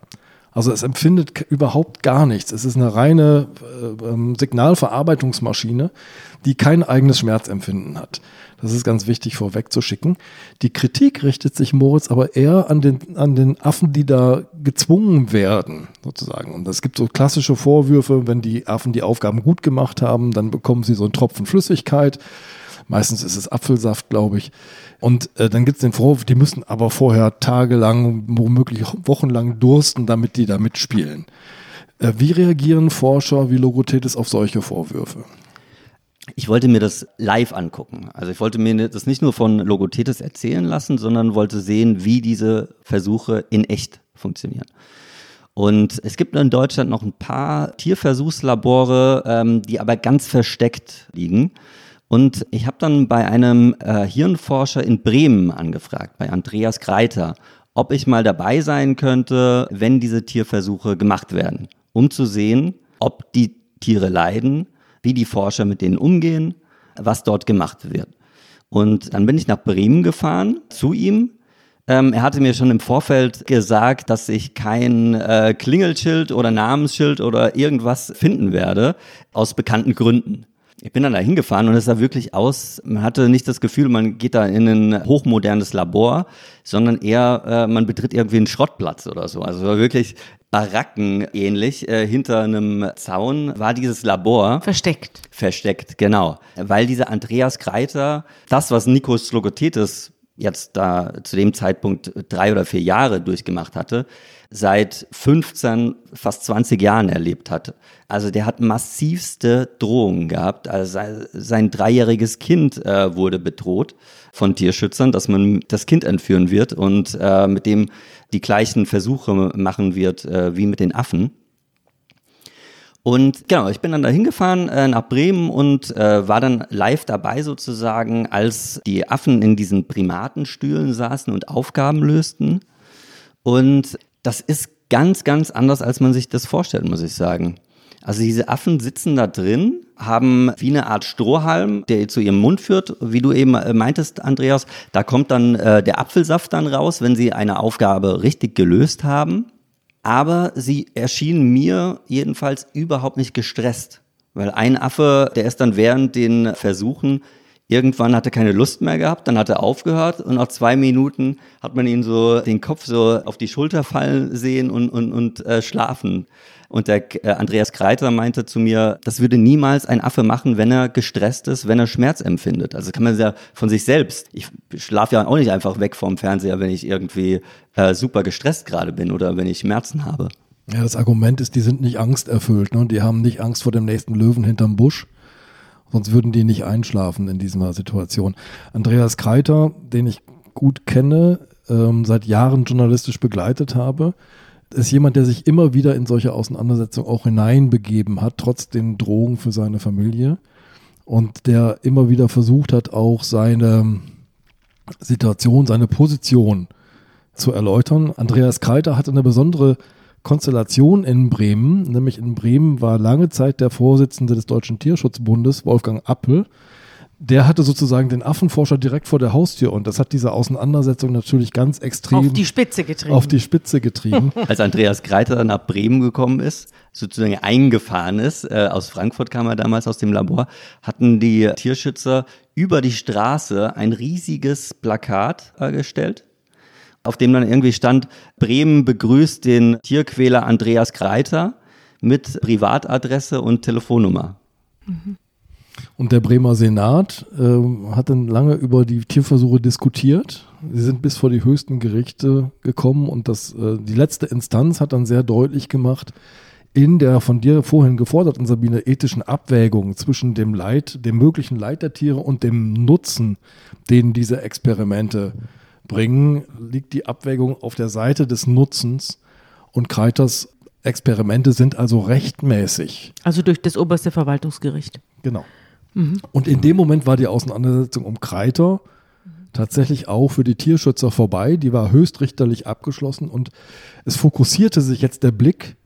Also es empfindet überhaupt gar nichts. Es ist eine reine äh, ähm, Signalverarbeitungsmaschine, die kein eigenes Schmerzempfinden hat. Das ist ganz wichtig vorwegzuschicken. Die Kritik richtet sich, Moritz, aber eher an den, an den Affen, die da gezwungen werden, sozusagen. Und es gibt so klassische Vorwürfe, wenn die Affen die Aufgaben gut gemacht haben, dann bekommen sie so einen Tropfen Flüssigkeit. Meistens ist es Apfelsaft, glaube ich. Und äh, dann gibt es den Vorwurf, die müssen aber vorher tagelang, womöglich wochenlang dursten, damit die da mitspielen. Äh, wie reagieren Forscher wie Logothetis auf solche Vorwürfe? Ich wollte mir das live angucken. Also ich wollte mir das nicht nur von Logothetis erzählen lassen, sondern wollte sehen, wie diese Versuche in echt funktionieren. Und es gibt in Deutschland noch ein paar Tierversuchslabore, ähm, die aber ganz versteckt liegen. Und ich habe dann bei einem äh, Hirnforscher in Bremen angefragt, bei Andreas Greiter, ob ich mal dabei sein könnte, wenn diese Tierversuche gemacht werden, um zu sehen, ob die Tiere leiden, wie die Forscher mit denen umgehen, was dort gemacht wird. Und dann bin ich nach Bremen gefahren zu ihm. Ähm, er hatte mir schon im Vorfeld gesagt, dass ich kein äh, Klingelschild oder Namensschild oder irgendwas finden werde, aus bekannten Gründen. Ich bin dann da hingefahren und es sah wirklich aus, man hatte nicht das Gefühl, man geht da in ein hochmodernes Labor, sondern eher, äh, man betritt irgendwie einen Schrottplatz oder so. Also war wirklich Baracken ähnlich. Äh, hinter einem Zaun war dieses Labor. Versteckt. Versteckt, genau. Weil dieser Andreas Kreiter, das, was Nikos Logothetis jetzt da zu dem Zeitpunkt drei oder vier Jahre durchgemacht hatte, seit 15, fast 20 Jahren erlebt hatte. Also der hat massivste Drohungen gehabt. Also sein, dreijähriges Kind äh, wurde bedroht von Tierschützern, dass man das Kind entführen wird und äh, mit dem die gleichen Versuche machen wird äh, wie mit den Affen. Und genau, ich bin dann da hingefahren äh, nach Bremen und äh, war dann live dabei sozusagen, als die Affen in diesen Primatenstühlen saßen und Aufgaben lösten. Und das ist ganz, ganz anders, als man sich das vorstellt, muss ich sagen. Also diese Affen sitzen da drin, haben wie eine Art Strohhalm, der zu ihrem Mund führt, wie du eben äh, meintest, Andreas. Da kommt dann äh, der Apfelsaft dann raus, wenn sie eine Aufgabe richtig gelöst haben. Aber sie erschienen mir jedenfalls überhaupt nicht gestresst. Weil ein Affe, der ist dann während den Versuchen Irgendwann hat er keine Lust mehr gehabt, dann hat er aufgehört und nach zwei Minuten hat man ihn so den Kopf so auf die Schulter fallen sehen und, und, und äh, schlafen. Und der äh, Andreas Kreiter meinte zu mir, das würde niemals ein Affe machen, wenn er gestresst ist, wenn er Schmerz empfindet. Also kann man ja von sich selbst. Ich schlafe ja auch nicht einfach weg vom Fernseher, wenn ich irgendwie äh, super gestresst gerade bin oder wenn ich Schmerzen habe. Ja, das Argument ist, die sind nicht angsterfüllt. Ne? Die haben nicht Angst vor dem nächsten Löwen hinterm Busch Sonst würden die nicht einschlafen in dieser Situation. Andreas Kreiter, den ich gut kenne, ähm, seit Jahren journalistisch begleitet habe, ist jemand, der sich immer wieder in solche Auseinandersetzungen auch hineinbegeben hat, trotz den Drohungen für seine Familie. Und der immer wieder versucht hat, auch seine Situation, seine Position zu erläutern. Andreas Kreiter hat eine besondere Konstellation in Bremen, nämlich in Bremen war lange Zeit der Vorsitzende des Deutschen Tierschutzbundes, Wolfgang Appel. Der hatte sozusagen den Affenforscher direkt vor der Haustür und das hat diese Auseinandersetzung natürlich ganz extrem auf die Spitze getrieben. Auf die Spitze getrieben. [LAUGHS] Als Andreas Greiter nach Bremen gekommen ist, sozusagen eingefahren ist, äh, aus Frankfurt kam er damals aus dem Labor, hatten die Tierschützer über die Straße ein riesiges Plakat äh, gestellt auf dem dann irgendwie stand, Bremen begrüßt den Tierquäler Andreas Kreiter mit Privatadresse und Telefonnummer. Und der Bremer Senat äh, hat dann lange über die Tierversuche diskutiert. Sie sind bis vor die höchsten Gerichte gekommen und das, äh, die letzte Instanz hat dann sehr deutlich gemacht, in der von dir vorhin geforderten, Sabine, ethischen Abwägung zwischen dem Leid, dem möglichen Leid der Tiere und dem Nutzen, den diese Experimente äh, bringen, liegt die Abwägung auf der Seite des Nutzens und Kreiters Experimente sind also rechtmäßig. Also durch das oberste Verwaltungsgericht. Genau. Mhm. Und in dem Moment war die Auseinandersetzung um Kreiter tatsächlich auch für die Tierschützer vorbei. Die war höchstrichterlich abgeschlossen und es fokussierte sich jetzt der Blick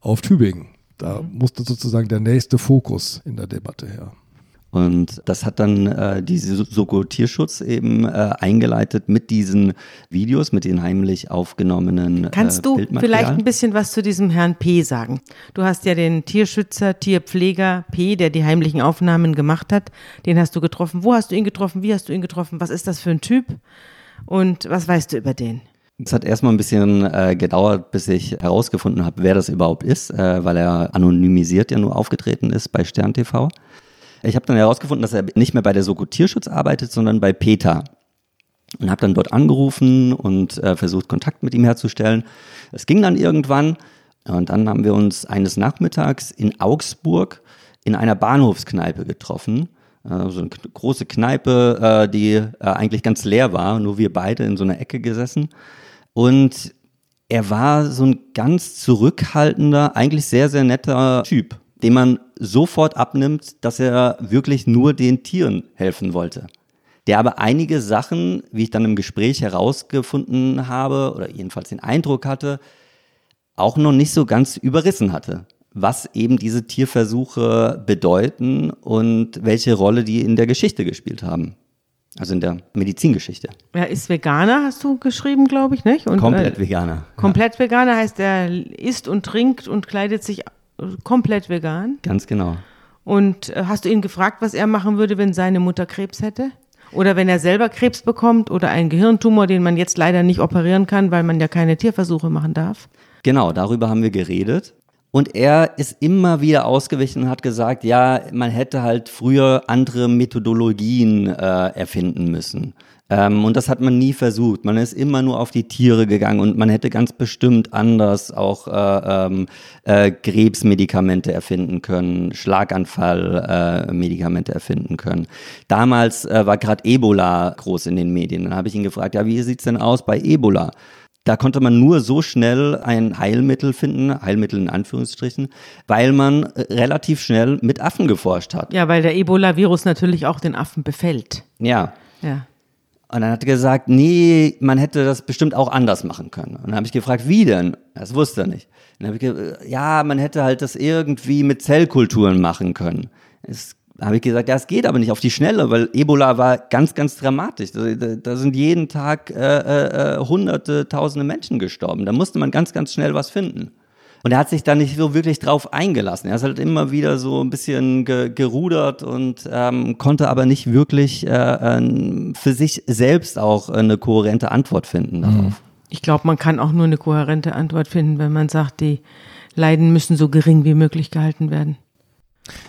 auf Tübingen. Da musste sozusagen der nächste Fokus in der Debatte her. Und das hat dann äh, diese Soko Tierschutz eben äh, eingeleitet mit diesen Videos, mit den heimlich aufgenommenen. Kannst äh, du vielleicht ein bisschen was zu diesem Herrn P sagen? Du hast ja den Tierschützer, Tierpfleger P, der die heimlichen Aufnahmen gemacht hat. Den hast du getroffen. Wo hast du ihn getroffen? Wie hast du ihn getroffen? Was ist das für ein Typ? Und was weißt du über den? Es hat erstmal ein bisschen äh, gedauert, bis ich herausgefunden habe, wer das überhaupt ist, äh, weil er anonymisiert ja nur aufgetreten ist bei Stern TV. Ich habe dann herausgefunden, dass er nicht mehr bei der Soko Tierschutz arbeitet, sondern bei PETA. Und habe dann dort angerufen und äh, versucht, Kontakt mit ihm herzustellen. Es ging dann irgendwann. Und dann haben wir uns eines Nachmittags in Augsburg in einer Bahnhofskneipe getroffen. Äh, so eine große Kneipe, äh, die äh, eigentlich ganz leer war, nur wir beide in so einer Ecke gesessen. Und er war so ein ganz zurückhaltender, eigentlich sehr, sehr netter Typ den man sofort abnimmt, dass er wirklich nur den Tieren helfen wollte. Der aber einige Sachen, wie ich dann im Gespräch herausgefunden habe oder jedenfalls den Eindruck hatte, auch noch nicht so ganz überrissen hatte, was eben diese Tierversuche bedeuten und welche Rolle die in der Geschichte gespielt haben. Also in der Medizingeschichte. Er ist Veganer, hast du geschrieben, glaube ich, nicht? Und, komplett äh, Veganer. Komplett ja. Veganer heißt, er isst und trinkt und kleidet sich komplett vegan. Ganz genau. Und äh, hast du ihn gefragt, was er machen würde, wenn seine Mutter Krebs hätte? Oder wenn er selber Krebs bekommt oder einen Gehirntumor, den man jetzt leider nicht operieren kann, weil man ja keine Tierversuche machen darf? Genau, darüber haben wir geredet. Und er ist immer wieder ausgewichen und hat gesagt, ja, man hätte halt früher andere Methodologien äh, erfinden müssen. Ähm, und das hat man nie versucht. Man ist immer nur auf die Tiere gegangen und man hätte ganz bestimmt anders auch äh, ähm, äh, Krebsmedikamente erfinden können, Schlaganfallmedikamente äh, erfinden können. Damals äh, war gerade Ebola groß in den Medien. Dann habe ich ihn gefragt, ja, wie sieht's denn aus bei Ebola? Da konnte man nur so schnell ein Heilmittel finden, Heilmittel in Anführungsstrichen, weil man äh, relativ schnell mit Affen geforscht hat. Ja, weil der Ebola-Virus natürlich auch den Affen befällt. Ja. Ja. Und dann hat er gesagt, nee, man hätte das bestimmt auch anders machen können. Und dann habe ich gefragt, wie denn? Das wusste er nicht. Und dann habe ich gesagt, ja, man hätte halt das irgendwie mit Zellkulturen machen können. Das habe ich gesagt, ja, es geht aber nicht auf die Schnelle, weil Ebola war ganz, ganz dramatisch. Da, da, da sind jeden Tag äh, äh, äh hunderte, tausende Menschen gestorben. Da musste man ganz, ganz schnell was finden. Und er hat sich da nicht so wirklich drauf eingelassen. Er ist halt immer wieder so ein bisschen ge gerudert und ähm, konnte aber nicht wirklich äh, äh, für sich selbst auch eine kohärente Antwort finden darauf. Mhm. Ich glaube, man kann auch nur eine kohärente Antwort finden, wenn man sagt, die Leiden müssen so gering wie möglich gehalten werden.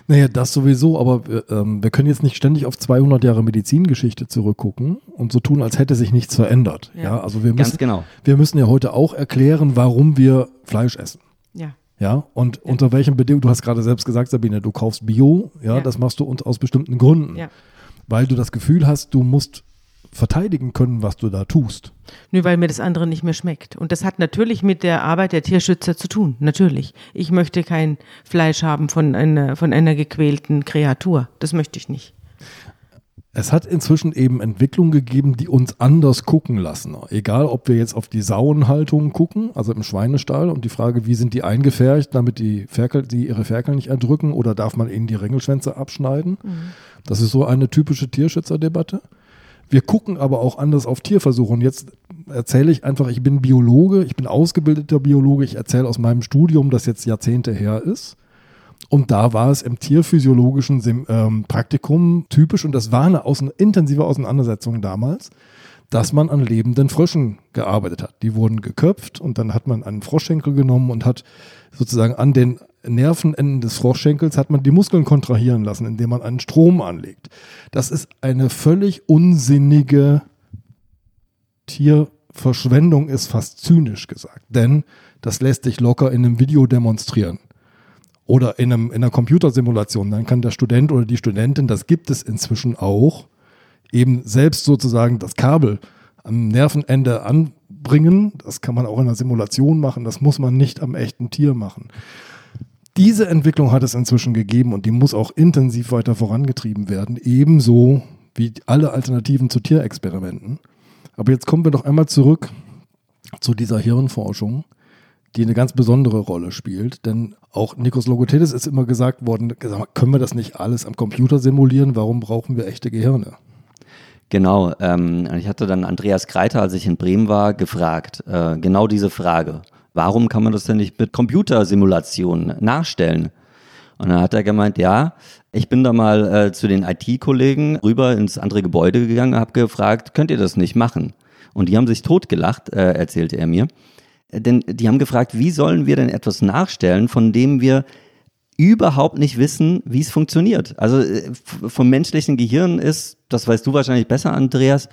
Naja, das sowieso, aber ähm, wir können jetzt nicht ständig auf 200 Jahre Medizingeschichte zurückgucken und so tun, als hätte sich nichts verändert. Ja, ja also wir müssen, genau. wir müssen ja heute auch erklären, warum wir Fleisch essen. Ja. Ja, und ja. unter welchen Bedingungen, du hast gerade selbst gesagt, Sabine, du kaufst Bio, ja, ja. das machst du aus bestimmten Gründen. Ja. Weil du das Gefühl hast, du musst verteidigen können, was du da tust. Nur weil mir das andere nicht mehr schmeckt. Und das hat natürlich mit der Arbeit der Tierschützer zu tun. Natürlich. Ich möchte kein Fleisch haben von einer, von einer gequälten Kreatur. Das möchte ich nicht. Es hat inzwischen eben Entwicklungen gegeben, die uns anders gucken lassen. Egal, ob wir jetzt auf die Sauenhaltung gucken, also im Schweinestall, und die Frage, wie sind die eingefärcht, damit die Ferkel, die ihre Ferkel nicht erdrücken, oder darf man ihnen die Ringelschwänze abschneiden? Mhm. Das ist so eine typische Tierschützerdebatte. Wir gucken aber auch anders auf Tierversuche. Und jetzt erzähle ich einfach, ich bin Biologe, ich bin ausgebildeter Biologe, ich erzähle aus meinem Studium, das jetzt Jahrzehnte her ist. Und da war es im tierphysiologischen ähm, Praktikum typisch, und das war eine außen, intensive Auseinandersetzung damals, dass man an lebenden Fröschen gearbeitet hat. Die wurden geköpft und dann hat man einen Froschschenkel genommen und hat sozusagen an den Nervenenden des Froschschenkels hat man die Muskeln kontrahieren lassen, indem man einen Strom anlegt. Das ist eine völlig unsinnige Tierverschwendung, ist fast zynisch gesagt. Denn das lässt sich locker in einem Video demonstrieren. Oder in, einem, in einer Computersimulation. Dann kann der Student oder die Studentin, das gibt es inzwischen auch, eben selbst sozusagen das Kabel am Nervenende anbringen. Das kann man auch in einer Simulation machen. Das muss man nicht am echten Tier machen. Diese Entwicklung hat es inzwischen gegeben und die muss auch intensiv weiter vorangetrieben werden, ebenso wie alle Alternativen zu Tierexperimenten. Aber jetzt kommen wir doch einmal zurück zu dieser Hirnforschung, die eine ganz besondere Rolle spielt. Denn auch Nikos Logotidis ist immer gesagt worden, können wir das nicht alles am Computer simulieren? Warum brauchen wir echte Gehirne? Genau, ähm, ich hatte dann Andreas Kreiter, als ich in Bremen war, gefragt, äh, genau diese Frage. Warum kann man das denn nicht mit Computersimulationen nachstellen? Und dann hat er gemeint, ja, ich bin da mal äh, zu den IT-Kollegen rüber ins andere Gebäude gegangen, habe gefragt, könnt ihr das nicht machen? Und die haben sich totgelacht, äh, erzählte er mir. Denn die haben gefragt, wie sollen wir denn etwas nachstellen, von dem wir überhaupt nicht wissen, wie es funktioniert. Also äh, vom menschlichen Gehirn ist, das weißt du wahrscheinlich besser, Andreas,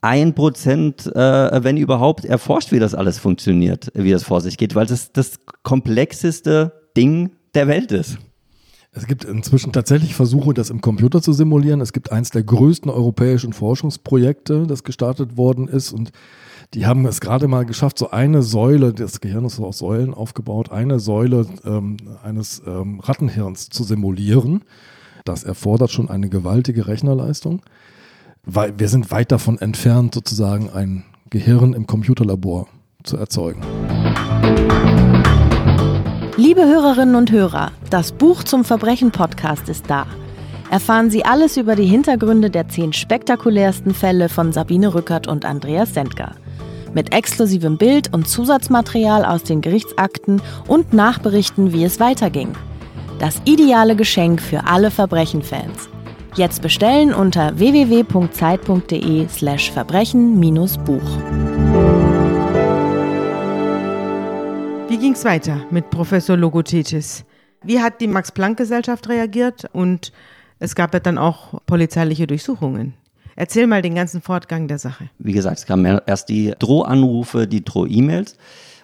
ein Prozent, äh, wenn überhaupt, erforscht, wie das alles funktioniert, wie das vor sich geht, weil das das komplexeste Ding der Welt ist. Es gibt inzwischen tatsächlich Versuche, das im Computer zu simulieren. Es gibt eins der größten europäischen Forschungsprojekte, das gestartet worden ist und die haben es gerade mal geschafft, so eine Säule, das Gehirn ist aus Säulen aufgebaut, eine Säule ähm, eines ähm, Rattenhirns zu simulieren. Das erfordert schon eine gewaltige Rechnerleistung weil wir sind weit davon entfernt, sozusagen ein Gehirn im Computerlabor zu erzeugen. Liebe Hörerinnen und Hörer, das Buch zum Verbrechen-Podcast ist da. Erfahren Sie alles über die Hintergründe der zehn spektakulärsten Fälle von Sabine Rückert und Andreas Sendker. Mit exklusivem Bild und Zusatzmaterial aus den Gerichtsakten und Nachberichten, wie es weiterging. Das ideale Geschenk für alle Verbrechen-Fans. Jetzt bestellen unter www.zeit.de slash Verbrechen-Buch. Wie ging es weiter mit Professor Logothetis? Wie hat die Max-Planck-Gesellschaft reagiert? Und es gab ja dann auch polizeiliche Durchsuchungen. Erzähl mal den ganzen Fortgang der Sache. Wie gesagt, es kamen erst die Drohanrufe, die Droh-E-Mails.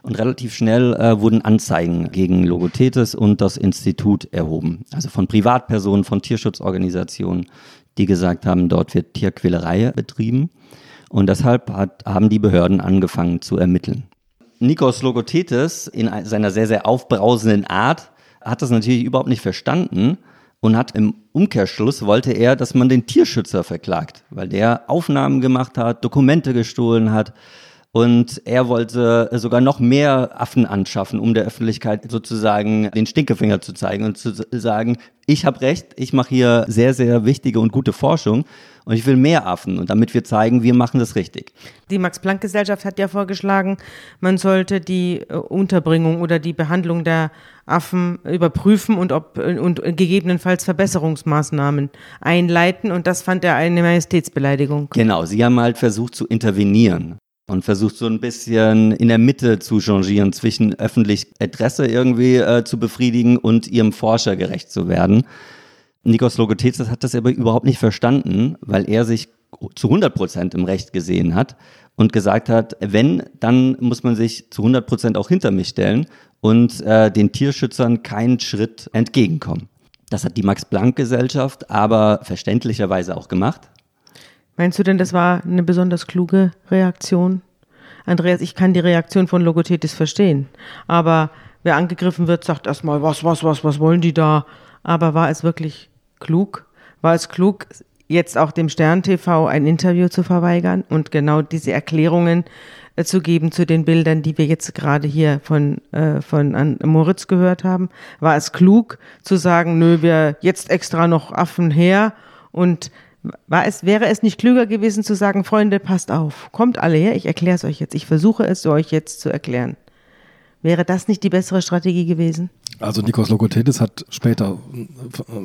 Und relativ schnell äh, wurden Anzeigen gegen Logothetis und das Institut erhoben. Also von Privatpersonen, von Tierschutzorganisationen, die gesagt haben, dort wird Tierquälerei betrieben. Und deshalb hat, haben die Behörden angefangen zu ermitteln. Nikos Logothetis in seiner sehr, sehr aufbrausenden Art hat das natürlich überhaupt nicht verstanden und hat im Umkehrschluss wollte er, dass man den Tierschützer verklagt, weil der Aufnahmen gemacht hat, Dokumente gestohlen hat. Und er wollte sogar noch mehr Affen anschaffen, um der Öffentlichkeit sozusagen den Stinkefinger zu zeigen und zu sagen, ich habe recht, ich mache hier sehr, sehr wichtige und gute Forschung und ich will mehr Affen und damit wir zeigen, wir machen das richtig. Die Max-Planck-Gesellschaft hat ja vorgeschlagen, man sollte die äh, Unterbringung oder die Behandlung der Affen überprüfen und ob und gegebenenfalls Verbesserungsmaßnahmen einleiten und das fand er eine Majestätsbeleidigung. Genau, sie haben halt versucht zu intervenieren und versucht so ein bisschen in der Mitte zu changieren zwischen öffentlich Adresse irgendwie äh, zu befriedigen und ihrem Forscher gerecht zu werden. Nikos Logothetis hat das aber überhaupt nicht verstanden, weil er sich zu 100 Prozent im Recht gesehen hat und gesagt hat, wenn, dann muss man sich zu 100 Prozent auch hinter mich stellen und äh, den Tierschützern keinen Schritt entgegenkommen. Das hat die Max-Planck-Gesellschaft aber verständlicherweise auch gemacht. Meinst du denn, das war eine besonders kluge Reaktion? Andreas, ich kann die Reaktion von Logothetis verstehen. Aber wer angegriffen wird, sagt erstmal, was, was, was, was wollen die da? Aber war es wirklich klug? War es klug, jetzt auch dem Stern TV ein Interview zu verweigern und genau diese Erklärungen äh, zu geben zu den Bildern, die wir jetzt gerade hier von, äh, von an Moritz gehört haben? War es klug zu sagen, nö, wir jetzt extra noch Affen her und war es, wäre es nicht klüger gewesen zu sagen, Freunde, passt auf, kommt alle her, ich erkläre es euch jetzt, ich versuche es euch jetzt zu erklären. Wäre das nicht die bessere Strategie gewesen? Also Nikos Logothetis hat später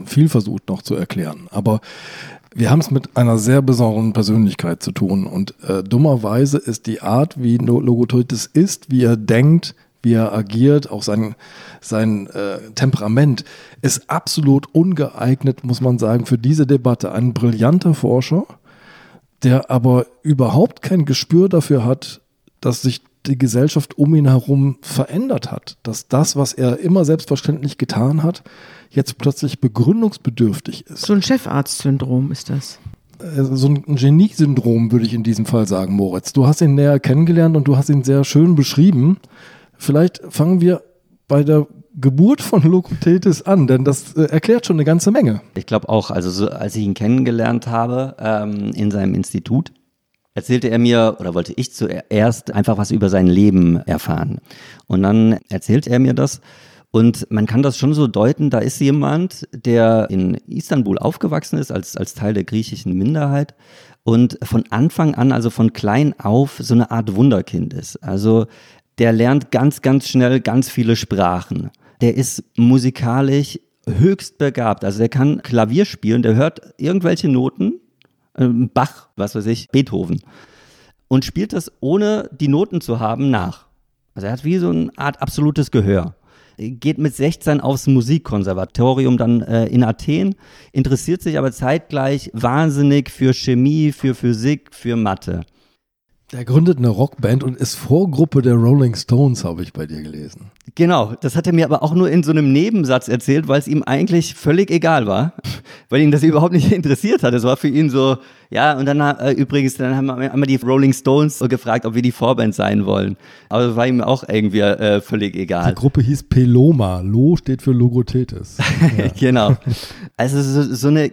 viel versucht noch zu erklären, aber wir haben es mit einer sehr besonderen Persönlichkeit zu tun und äh, dummerweise ist die Art, wie Logothetis ist, wie er denkt, wie er agiert, auch sein, sein äh, Temperament, ist absolut ungeeignet, muss man sagen, für diese Debatte. Ein brillanter Forscher, der aber überhaupt kein Gespür dafür hat, dass sich die Gesellschaft um ihn herum verändert hat. Dass das, was er immer selbstverständlich getan hat, jetzt plötzlich begründungsbedürftig ist. So ein Chefarzt-Syndrom ist das. Äh, so ein Genie-Syndrom, würde ich in diesem Fall sagen, Moritz. Du hast ihn näher kennengelernt und du hast ihn sehr schön beschrieben. Vielleicht fangen wir bei der Geburt von Lokothetis an, denn das äh, erklärt schon eine ganze Menge. Ich glaube auch, also so, als ich ihn kennengelernt habe ähm, in seinem Institut, erzählte er mir oder wollte ich zuerst einfach was über sein Leben erfahren. Und dann erzählte er mir das und man kann das schon so deuten, da ist jemand, der in Istanbul aufgewachsen ist als, als Teil der griechischen Minderheit und von Anfang an, also von klein auf, so eine Art Wunderkind ist. Also der lernt ganz, ganz schnell ganz viele Sprachen. Der ist musikalisch höchst begabt. Also der kann Klavier spielen, der hört irgendwelche Noten, äh, Bach, was weiß ich, Beethoven, und spielt das ohne die Noten zu haben nach. Also er hat wie so eine Art absolutes Gehör. Geht mit 16 aufs Musikkonservatorium dann äh, in Athen, interessiert sich aber zeitgleich wahnsinnig für Chemie, für Physik, für Mathe. Der gründet eine Rockband und ist Vorgruppe der Rolling Stones, habe ich bei dir gelesen. Genau, das hat er mir aber auch nur in so einem Nebensatz erzählt, weil es ihm eigentlich völlig egal war, [LAUGHS] weil ihn das überhaupt nicht [LAUGHS] interessiert hat. Es war für ihn so, ja, und dann äh, übrigens, dann haben wir einmal die Rolling Stones gefragt, ob wir die Vorband sein wollen. Aber das war ihm auch irgendwie äh, völlig egal. Die Gruppe hieß Peloma. Lo steht für Logothetis. [LAUGHS] Ja. genau. Also so, so eine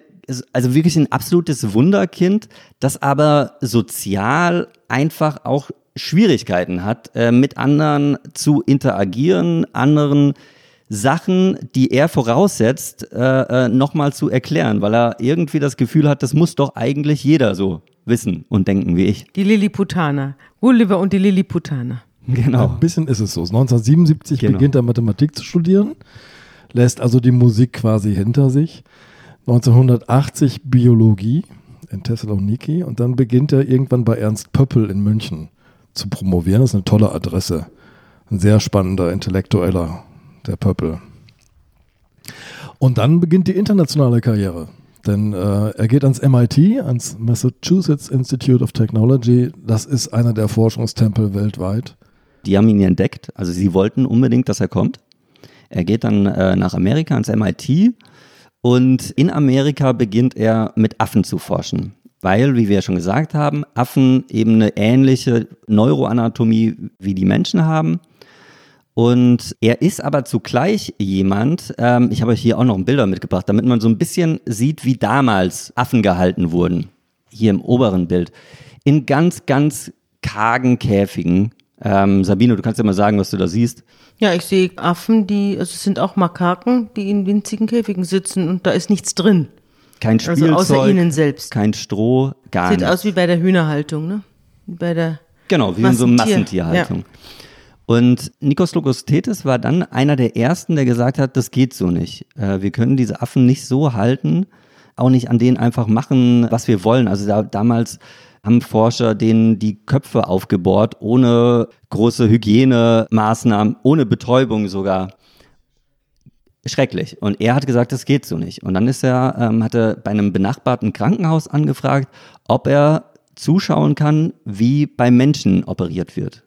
also wirklich ein absolutes Wunderkind, das aber sozial einfach auch Schwierigkeiten hat, äh, mit anderen zu interagieren, anderen Sachen, die er voraussetzt, äh, äh, nochmal zu erklären, weil er irgendwie das Gefühl hat, das muss doch eigentlich jeder so wissen und denken wie ich. Die Lilliputaner. Gulliver und die Lilliputaner. Genau. Ein bisschen ist es so. 1977 genau. beginnt er Mathematik zu studieren, lässt also die Musik quasi hinter sich 1980 Biologie in Thessaloniki und dann beginnt er irgendwann bei Ernst Pöppel in München zu promovieren. Das ist eine tolle Adresse. Ein sehr spannender Intellektueller, der Pöppel. Und dann beginnt die internationale Karriere. Denn äh, er geht ans MIT, ans Massachusetts Institute of Technology. Das ist einer der Forschungstempel weltweit. Die haben ihn entdeckt. Also sie wollten unbedingt, dass er kommt. Er geht dann äh, nach Amerika ans MIT und in Amerika beginnt er mit Affen zu forschen. Weil, wie wir schon gesagt haben, Affen eben eine ähnliche Neuroanatomie wie die Menschen haben. Und er ist aber zugleich jemand, ähm, ich habe euch hier auch noch ein Bilder mitgebracht, damit man so ein bisschen sieht, wie damals Affen gehalten wurden. Hier im oberen Bild. In ganz, ganz kargen Käfigen. Ähm, Sabine, du kannst ja mal sagen, was du da siehst. Ja, ich sehe Affen, die, also es sind auch Makaken, die in winzigen Käfigen sitzen und da ist nichts drin. Kein Spielzeug, Also außer ihnen selbst. kein Stroh, gar Sieht nichts. aus wie bei der Hühnerhaltung, ne? Wie Bei der Genau, wie in so einer Massentier. Massentierhaltung. Und Nikos Logostetis war dann einer der ersten, der gesagt hat, das geht so nicht. Äh, wir können diese Affen nicht so halten, auch nicht an denen einfach machen, was wir wollen. Also da, damals haben Forscher denen die Köpfe aufgebohrt, ohne große Hygienemaßnahmen, ohne Betäubung sogar. Schrecklich. Und er hat gesagt, das geht so nicht. Und dann ist er, ähm, hat er bei einem benachbarten Krankenhaus angefragt, ob er zuschauen kann, wie bei Menschen operiert wird.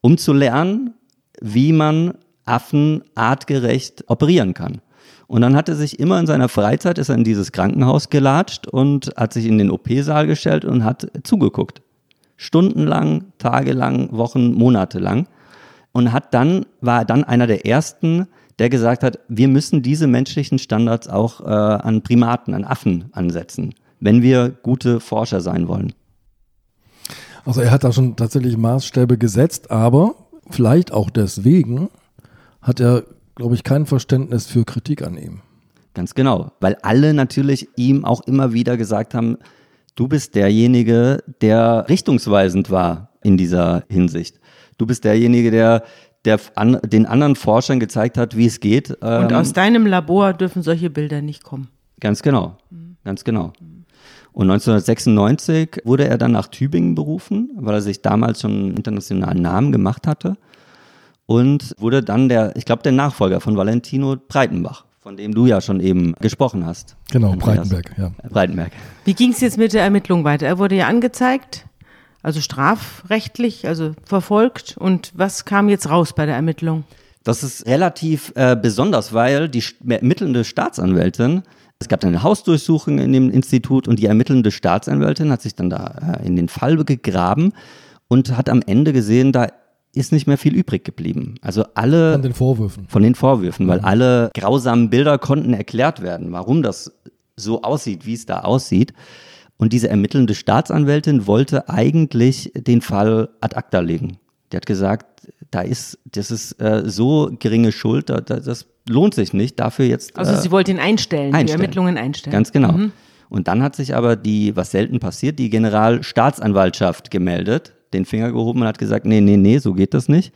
Um zu lernen, wie man Affen artgerecht operieren kann. Und dann hat er sich immer in seiner Freizeit, ist er in dieses Krankenhaus gelatscht und hat sich in den OP-Saal gestellt und hat zugeguckt. Stundenlang, tagelang, Wochen, Monate lang. Und hat dann, war dann einer der ersten, der gesagt hat, wir müssen diese menschlichen Standards auch äh, an Primaten, an Affen ansetzen, wenn wir gute Forscher sein wollen. Also er hat da schon tatsächlich Maßstäbe gesetzt, aber vielleicht auch deswegen hat er, glaube ich, kein Verständnis für Kritik an ihm. Ganz genau, weil alle natürlich ihm auch immer wieder gesagt haben, du bist derjenige, der richtungsweisend war in dieser Hinsicht. Du bist derjenige, der, der an, den anderen Forschern gezeigt hat, wie es geht. Und Ähm, aus deinem Labor dürfen solche Bilder nicht kommen. Ganz genau, ganz genau. Und 1996 wurde er dann nach Tübingen berufen, weil er sich damals schon einen internationalen Namen gemacht hatte. Und wurde dann der, ich glaube, der Nachfolger von Valentino Breitenbach, von dem du ja schon eben gesprochen hast. Genau, Andreas. Breitenberg, ja. Äh, Breitenberg. Wie ging es jetzt mit der Ermittlung weiter? Er wurde ja angezeigt, also strafrechtlich, also verfolgt. Und was kam jetzt raus bei der Ermittlung? Das ist relativ äh, besonders, weil die ermittelnde Staatsanwältin, es gab dann eine Hausdurchsuchung in dem Institut und die ermittelnde Staatsanwältin hat sich dann da äh, in den Fall gegraben und hat am Ende gesehen, da ist nicht mehr viel übrig geblieben. Also alle An den Vorwürfen. von den Vorwürfen, weil alle grausamen Bilder konnten erklärt werden, warum das so aussieht, wie es da aussieht. Und diese ermittelnde Staatsanwältin wollte eigentlich den Fall ad acta legen. Die hat gesagt, da ist, das ist äh, so geringe Schuld, da, da, das lohnt sich nicht, dafür jetzt. Also äh, sie wollte ihn einstellen, die einstellen. Ermittlungen einstellen. Ganz genau. Und dann hat sich aber die, was selten passiert, die Generalstaatsanwaltschaft gemeldet, den Finger gehoben und hat gesagt, nee, nee, nee, so geht das nicht.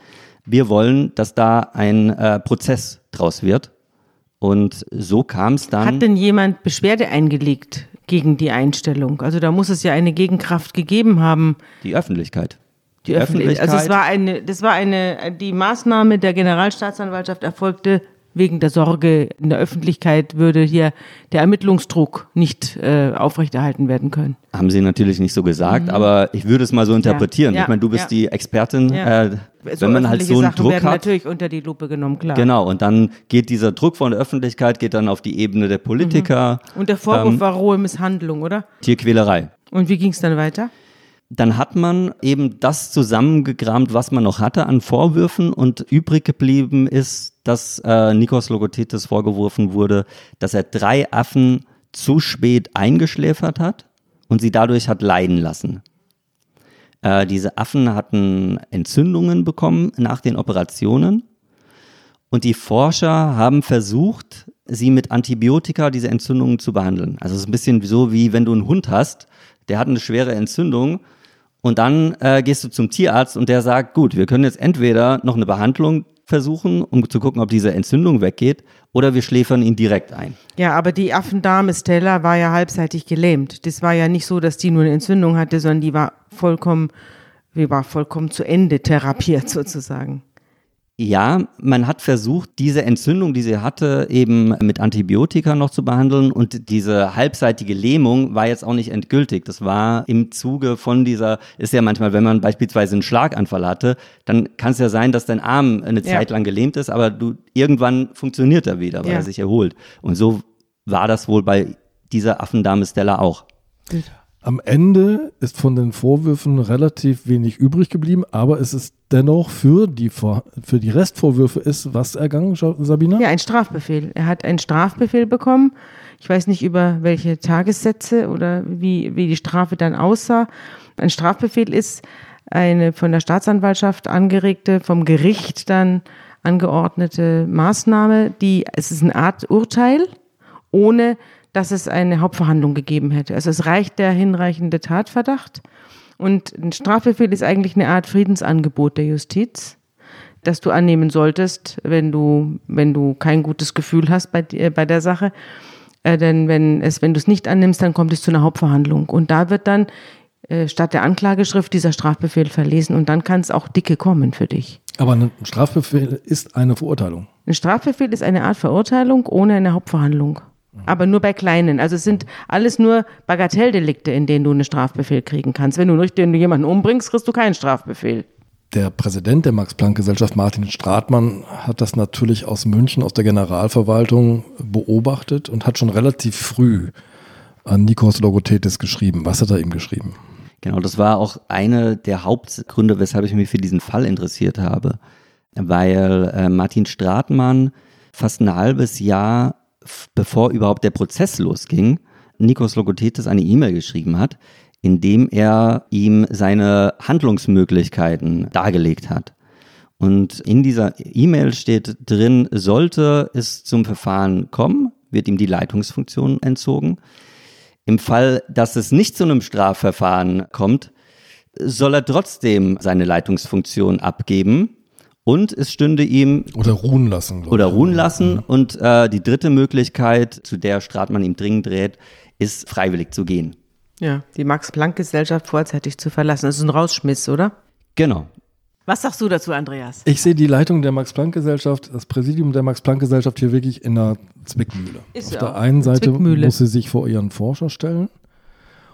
Wir wollen, dass da ein äh, Prozess draus wird. Und so kam es dann. Hat denn jemand Beschwerde eingelegt gegen die Einstellung? Also da muss es ja eine Gegenkraft gegeben haben. die Öffentlichkeit. Die Öffentlichkeit. Also es war eine, das war eine, die Maßnahme der Generalstaatsanwaltschaft erfolgte wegen der Sorge in der Öffentlichkeit würde hier der Ermittlungsdruck nicht äh, aufrechterhalten werden können. Haben sie natürlich nicht so gesagt, aber ich würde es mal so interpretieren. Mhm. Ja, ich meine, du bist ja. die Expertin. Äh, wenn man halt so einen Sachen Druck werden hat. natürlich unter die Lupe genommen, klar. Genau, und dann geht dieser Druck von der Öffentlichkeit, geht dann auf die Ebene der Politiker. Und der Vorwurf Ähm. war rohe Misshandlung, oder? Tierquälerei. Und wie ging es dann weiter? Dann hat man eben das zusammengekramt, was man noch hatte an Vorwürfen und übrig geblieben ist, dass äh, Nikos Logothetis vorgeworfen wurde, dass er drei Affen zu spät eingeschläfert hat und sie dadurch hat leiden lassen. Äh, diese Affen hatten Entzündungen bekommen nach den Operationen und die Forscher haben versucht, sie mit Antibiotika diese Entzündungen zu behandeln. Also es ist ein bisschen so wie wenn du einen Hund hast, der hat eine schwere Entzündung und dann äh, gehst du zum Tierarzt und der sagt, gut, wir können jetzt entweder noch eine Behandlung versuchen, um zu gucken, ob diese Entzündung weggeht, oder wir schläfern ihn direkt ein. Ja, aber die Affendame Stella war ja halbseitig gelähmt. Das war ja nicht so, dass die nur eine Entzündung hatte, sondern die war vollkommen, die war vollkommen zu Ende therapiert [LAUGHS] sozusagen. Ja, man hat versucht, diese Entzündung, die sie hatte, eben mit Antibiotika noch zu behandeln und diese halbseitige Lähmung war jetzt auch nicht endgültig. Das war im Zuge von dieser, ist ja manchmal, wenn man beispielsweise einen Schlaganfall hatte, dann kann es ja sein, dass dein Arm eine Ja. Zeit lang gelähmt ist, aber du irgendwann funktioniert er wieder, weil Ja. er sich erholt. Und so war das wohl bei dieser Affendame Stella auch. Am Ende ist von den Vorwürfen relativ wenig übrig geblieben, aber es ist dennoch für die, Vor für die Restvorwürfe ist was ergangen, Sabina? Ja, ein Strafbefehl. Er hat einen Strafbefehl bekommen. Ich weiß nicht über welche Tagessätze oder wie, wie die Strafe dann aussah. Ein Strafbefehl ist eine von der Staatsanwaltschaft angeregte, vom Gericht dann angeordnete Maßnahme, die, es ist eine Art Urteil, ohne dass es eine Hauptverhandlung gegeben hätte. Also es reicht der hinreichende Tatverdacht. Und ein Strafbefehl ist eigentlich eine Art Friedensangebot der Justiz, das du annehmen solltest, wenn du, wenn du kein gutes Gefühl hast bei, bei der Sache. Äh, denn wenn es, wenn du es nicht annimmst, dann kommt es zu einer Hauptverhandlung. Und da wird dann äh, statt der Anklageschrift dieser Strafbefehl verlesen und dann kann es auch dicke kommen für dich. Aber ein Strafbefehl ist eine Verurteilung. Ein Strafbefehl ist eine Art Verurteilung ohne eine Hauptverhandlung. Aber nur bei kleinen. Also es sind alles nur Bagatelldelikte, in denen du einen Strafbefehl kriegen kannst. Wenn du, wenn du jemanden umbringst, kriegst du keinen Strafbefehl. Der Präsident der Max-Planck-Gesellschaft, Martin Stratmann, hat das natürlich aus München, aus der Generalverwaltung beobachtet und hat schon relativ früh an Nikos Logothetis geschrieben. Was hat er ihm geschrieben? Genau, das war auch eine der Hauptgründe, weshalb ich mich für diesen Fall interessiert habe. Weil äh, Martin Stratmann fast ein halbes Jahr, bevor überhaupt der Prozess losging, Nikos Logothetis eine E-Mail geschrieben hat, in dem er ihm seine Handlungsmöglichkeiten dargelegt hat. Und in dieser E-Mail steht drin, sollte es zum Verfahren kommen, wird ihm die Leitungsfunktion entzogen. Im Fall, dass es nicht zu einem Strafverfahren kommt, soll er trotzdem seine Leitungsfunktion abgeben und es stünde ihm oder ruhen lassen oder ruhen lassen mhm. und äh, die dritte Möglichkeit, zu der Stratmann ihm dringend dreht, ist freiwillig zu gehen. Ja, die Max-Planck-Gesellschaft vorzeitig zu verlassen. Das ist ein Rausschmiss, oder? Genau. Was sagst du dazu, Andreas? Ich sehe die Leitung der Max-Planck-Gesellschaft, das Präsidium der Max-Planck-Gesellschaft hier wirklich in einer Zwickmühle. Ist auf der einen Seite Zwickmühle. muss sie sich vor ihren Forscher stellen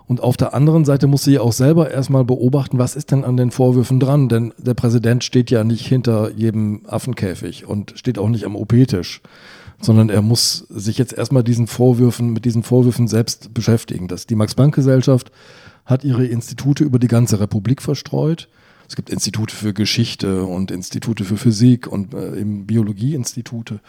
und auf der anderen Seite muss sie auch selber erstmal beobachten, was ist denn an den Vorwürfen dran, denn der Präsident steht ja nicht hinter jedem Affenkäfig und steht auch nicht am OP-Tisch, sondern er muss sich jetzt erstmal diesen Vorwürfen, mit diesen Vorwürfen selbst beschäftigen. Das, die Max-Planck-Gesellschaft hat ihre Institute über die ganze Republik verstreut es gibt Institute für Geschichte und Institute für Physik und äh, eben Biologieinstitute.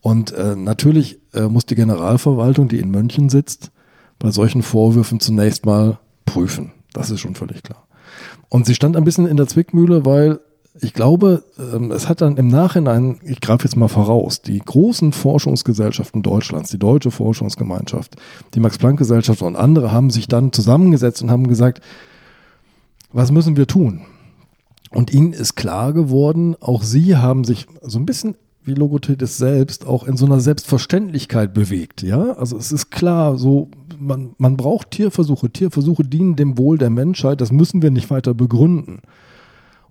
Und äh, natürlich äh, muss die Generalverwaltung, die in München sitzt, bei solchen Vorwürfen zunächst mal prüfen. Das ist schon völlig klar. Und sie stand ein bisschen in der Zwickmühle, weil ich glaube, ähm, es hat dann im Nachhinein, ich greife jetzt mal voraus, die großen Forschungsgesellschaften Deutschlands, die Deutsche Forschungsgemeinschaft, die Max-Planck-Gesellschaft und andere haben sich dann zusammengesetzt und haben gesagt, was müssen wir tun? Und ihnen ist klar geworden, auch sie haben sich so ein bisschen wie Logothetis selbst auch in so einer Selbstverständlichkeit bewegt. Ja, also es ist klar, so man, man braucht Tierversuche. Tierversuche dienen dem Wohl der Menschheit. Das müssen wir nicht weiter begründen.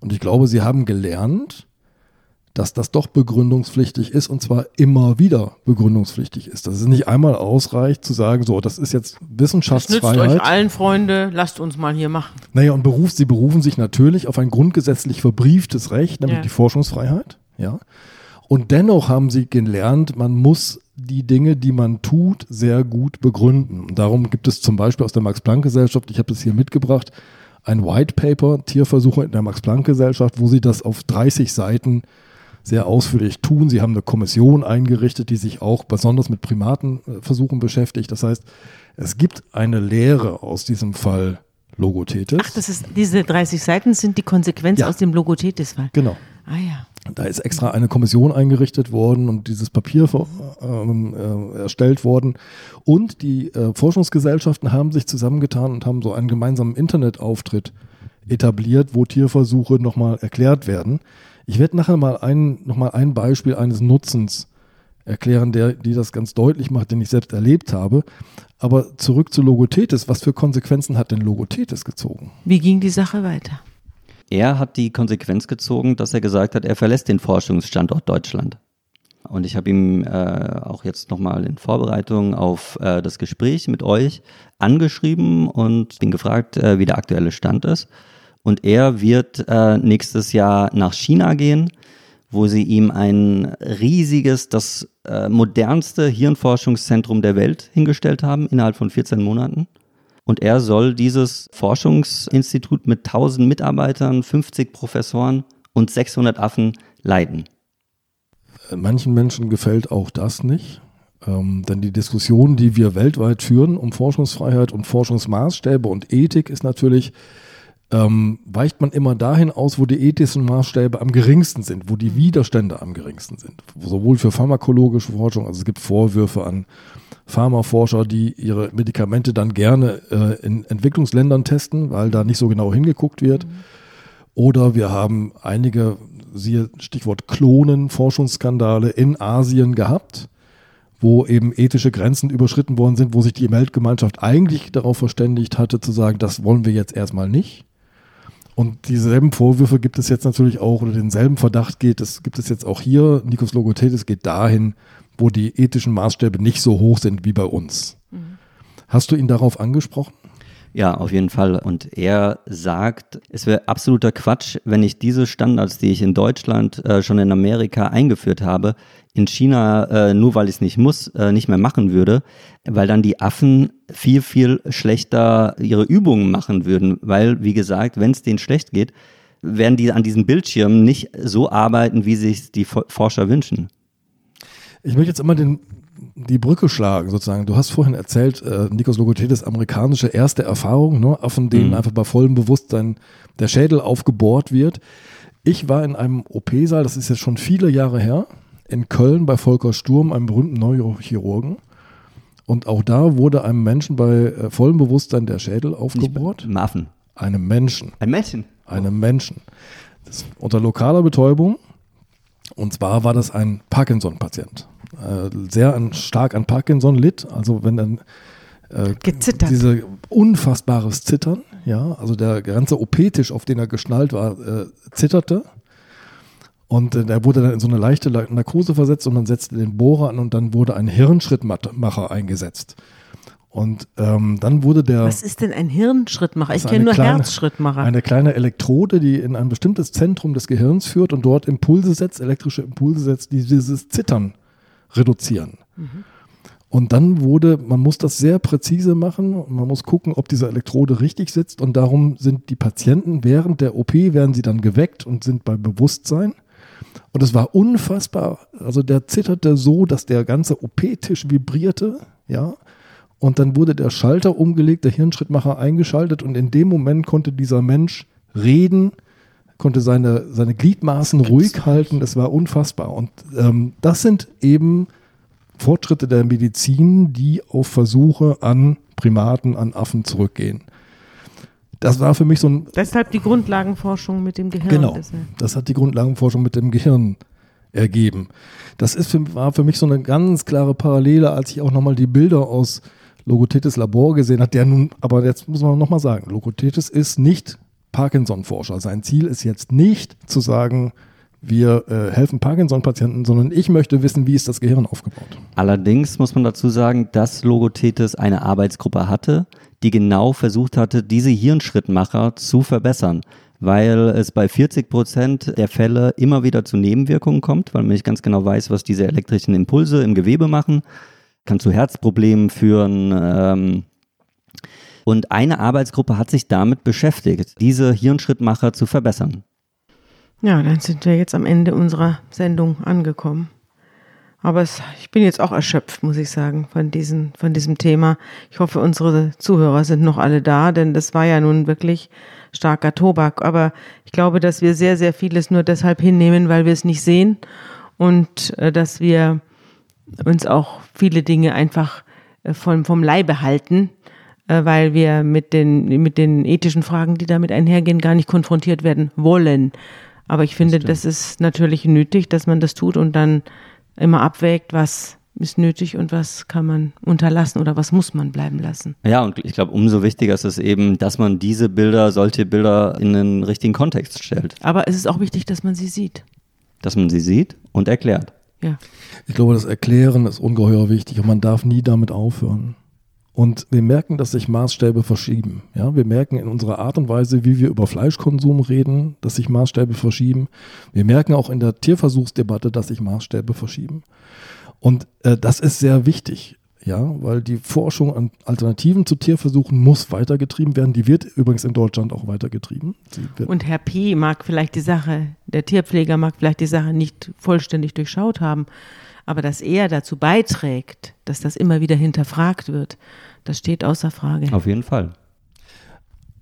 Und ich glaube, sie haben gelernt, dass das doch begründungspflichtig ist und zwar immer wieder begründungspflichtig ist. Dass es nicht einmal ausreicht zu sagen, so, das ist jetzt Wissenschaftsfreiheit. Das nützt euch allen, Freunde, lasst uns mal hier machen. Naja, und beruf, sie berufen sich natürlich auf ein grundgesetzlich verbrieftes Recht, nämlich ja. die Forschungsfreiheit. Ja. Und dennoch haben sie gelernt, man muss die Dinge, die man tut, sehr gut begründen. Und darum gibt es zum Beispiel aus der Max-Planck-Gesellschaft, ich habe das hier mitgebracht, ein White Paper, Tierversuche in der Max-Planck-Gesellschaft, wo sie das auf 30 Seiten sehr ausführlich tun. Sie haben eine Kommission eingerichtet, die sich auch besonders mit Primatenversuchen beschäftigt. Das heißt, es gibt eine Lehre aus diesem Fall Logothetis. Ach, das ist, diese 30 Seiten sind die Konsequenz ja. aus dem Logothetis-Fall. Genau. Ah ja. Da ist extra eine Kommission eingerichtet worden und dieses Papier ähm, äh, erstellt worden. Und die äh, Forschungsgesellschaften haben sich zusammengetan und haben so einen gemeinsamen Internetauftritt etabliert, wo Tierversuche nochmal erklärt werden. Ich werde nachher mal ein, noch mal ein Beispiel eines Nutzens erklären, der, die das ganz deutlich macht, den ich selbst erlebt habe. Aber zurück zu Logothetis. Was für Konsequenzen hat denn Logothetis gezogen? Wie ging die Sache weiter? Er hat die Konsequenz gezogen, dass er gesagt hat, er verlässt den Forschungsstandort Deutschland. Und ich habe ihm äh, auch jetzt nochmal in Vorbereitung auf äh, das Gespräch mit euch angeschrieben und bin gefragt, äh, wie der aktuelle Stand ist. Und er wird äh, nächstes Jahr nach China gehen, wo sie ihm ein riesiges, das äh, modernste Hirnforschungszentrum der Welt hingestellt haben innerhalb von 14 Monaten. Und er soll dieses Forschungsinstitut mit 1000 Mitarbeitern, 50 Professoren und 600 Affen leiten. Manchen Menschen gefällt auch das nicht. Ähm, denn die Diskussion, die wir weltweit führen um Forschungsfreiheit und Forschungsmaßstäbe und Ethik, ist natürlich, ähm, weicht man immer dahin aus, wo die ethischen Maßstäbe am geringsten sind, wo die Widerstände am geringsten sind. Sowohl für pharmakologische Forschung, also es gibt Vorwürfe an Pharmaforscher, die ihre Medikamente dann gerne äh, in Entwicklungsländern testen, weil da nicht so genau hingeguckt wird. Mhm. Oder wir haben einige, siehe Stichwort Klonen, Forschungsskandale in Asien gehabt, wo eben ethische Grenzen überschritten worden sind, wo sich die Weltgemeinschaft eigentlich darauf verständigt hatte, zu sagen, das wollen wir jetzt erstmal nicht. Und dieselben Vorwürfe gibt es jetzt natürlich auch, oder denselben Verdacht geht es, gibt es jetzt auch hier. Nikos Logothetis geht dahin, wo die ethischen Maßstäbe nicht so hoch sind wie bei uns. Hast du ihn darauf angesprochen? Ja, auf jeden Fall. Und er sagt, es wäre absoluter Quatsch, wenn ich diese Standards, die ich in Deutschland äh, schon in Amerika eingeführt habe, in China, äh, nur weil ich es nicht muss, äh, nicht mehr machen würde, weil dann die Affen viel, viel schlechter ihre Übungen machen würden. Weil, wie gesagt, wenn es denen schlecht geht, werden die an diesen Bildschirmen nicht so arbeiten, wie sich die Forscher wünschen. Ich möchte jetzt immer den die Brücke schlagen, sozusagen. Du hast vorhin erzählt, äh, Nikos Logothetis amerikanische erste Erfahrung, ne? Affen, denen mhm. einfach bei vollem Bewusstsein der Schädel aufgebohrt wird. Ich war in einem OP-Saal, das ist jetzt schon viele Jahre her, in Köln bei Volker Sturm, einem berühmten Neurochirurgen. Und auch da wurde einem Menschen bei äh, vollem Bewusstsein der Schädel aufgebohrt. Einem Affen. Einem Menschen. Ein Menschen. Einem Menschen. Das unter lokaler Betäubung. Und zwar war das ein Parkinson-Patient äh, sehr an, stark an Parkinson litt. Also wenn dann äh, Gezittert. diese unfassbares Zittern, ja, also der ganze OP-Tisch, auf den er geschnallt war, äh, zitterte. Und äh, er wurde dann in so eine leichte Narkose versetzt und man setzte den Bohrer an und dann wurde ein Hirnschrittmacher eingesetzt. Und ähm, dann wurde der. Was ist denn ein Hirnschrittmacher? Ich kenne nur kleine, Herzschrittmacher. Eine kleine Elektrode, die in ein bestimmtes Zentrum des Gehirns führt und dort Impulse setzt, elektrische Impulse setzt, die dieses Zittern reduzieren. Mhm. Und dann wurde, man muss das sehr präzise machen man muss gucken, ob diese Elektrode richtig sitzt und darum sind die Patienten während der OP werden sie dann geweckt und sind bei Bewusstsein. Und es war unfassbar. Also der zitterte so, dass der ganze OP-Tisch vibrierte, ja. Und dann wurde der Schalter umgelegt, der Hirnschrittmacher eingeschaltet und in dem Moment konnte dieser Mensch reden, konnte seine, seine Gliedmaßen ruhig halten. Das war unfassbar. Und ähm, das sind eben Fortschritte der Medizin, die auf Versuche an Primaten, an Affen zurückgehen. Das war für mich so ein. Deshalb die Grundlagenforschung mit dem Gehirn. Genau. Das hat die Grundlagenforschung mit dem Gehirn ergeben. Das ist für, war für mich so eine ganz klare Parallele, als ich auch nochmal die Bilder aus Logothetis Labor gesehen habe, der nun, aber jetzt muss man nochmal sagen, Logothetis ist nicht Parkinson-Forscher. Sein Ziel ist jetzt nicht zu sagen, wir äh, helfen Parkinson-Patienten, sondern ich möchte wissen, wie ist das Gehirn aufgebaut. Allerdings muss man dazu sagen, dass Logothetis eine Arbeitsgruppe hatte, die genau versucht hatte, diese Hirnschrittmacher zu verbessern, weil es bei 40 Prozent der Fälle immer wieder zu Nebenwirkungen kommt, weil man nicht ganz genau weiß, was diese elektrischen Impulse im Gewebe machen. Kann zu Herzproblemen führen, ähm, und eine Arbeitsgruppe hat sich damit beschäftigt, diese Hirnschrittmacher zu verbessern. Ja, dann sind wir jetzt am Ende unserer Sendung angekommen. Aber es, ich bin jetzt auch erschöpft, muss ich sagen, von, diesen, von diesem Thema. Ich hoffe, unsere Zuhörer sind noch alle da, denn das war ja nun wirklich starker Tobak. Aber ich glaube, dass wir sehr, sehr vieles nur deshalb hinnehmen, weil wir es nicht sehen und äh, dass wir uns auch viele Dinge einfach äh, vom, vom Leibe halten, äh, weil wir mit den, mit den ethischen Fragen, die damit einhergehen, gar nicht konfrontiert werden wollen. Aber ich finde, das, das ist natürlich nötig, dass man das tut und dann immer abwägt, was ist nötig und was kann man unterlassen oder was muss man bleiben lassen. Ja, und ich glaube, umso wichtiger ist es eben, dass man diese Bilder, solche Bilder in den richtigen Kontext stellt. Aber es ist auch wichtig, dass man sie sieht. Dass man sie sieht und erklärt. Ja. Ich glaube, das Erklären ist ungeheuer wichtig und man darf nie damit aufhören. Und wir merken, dass sich Maßstäbe verschieben. Ja, wir merken in unserer Art und Weise, wie wir über Fleischkonsum reden, dass sich Maßstäbe verschieben. Wir merken auch in der Tierversuchsdebatte, dass sich Maßstäbe verschieben. Und äh, das ist sehr wichtig ja, weil die Forschung an Alternativen zu Tierversuchen muss weitergetrieben werden. Die wird übrigens in Deutschland auch weitergetrieben. Und Herr P. mag vielleicht die Sache, der Tierpfleger mag vielleicht die Sache nicht vollständig durchschaut haben, aber dass er dazu beiträgt, dass das immer wieder hinterfragt wird, das steht außer Frage. Auf jeden Fall.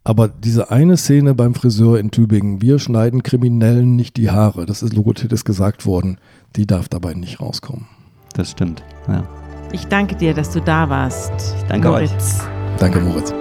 Aber diese eine Szene beim Friseur in Tübingen, wir schneiden Kriminellen nicht die Haare, das ist Logothetis gesagt worden, die darf dabei nicht rauskommen. Das stimmt, ja. Ich danke dir, dass du da warst. Ich danke Moritz. euch. Danke, Moritz.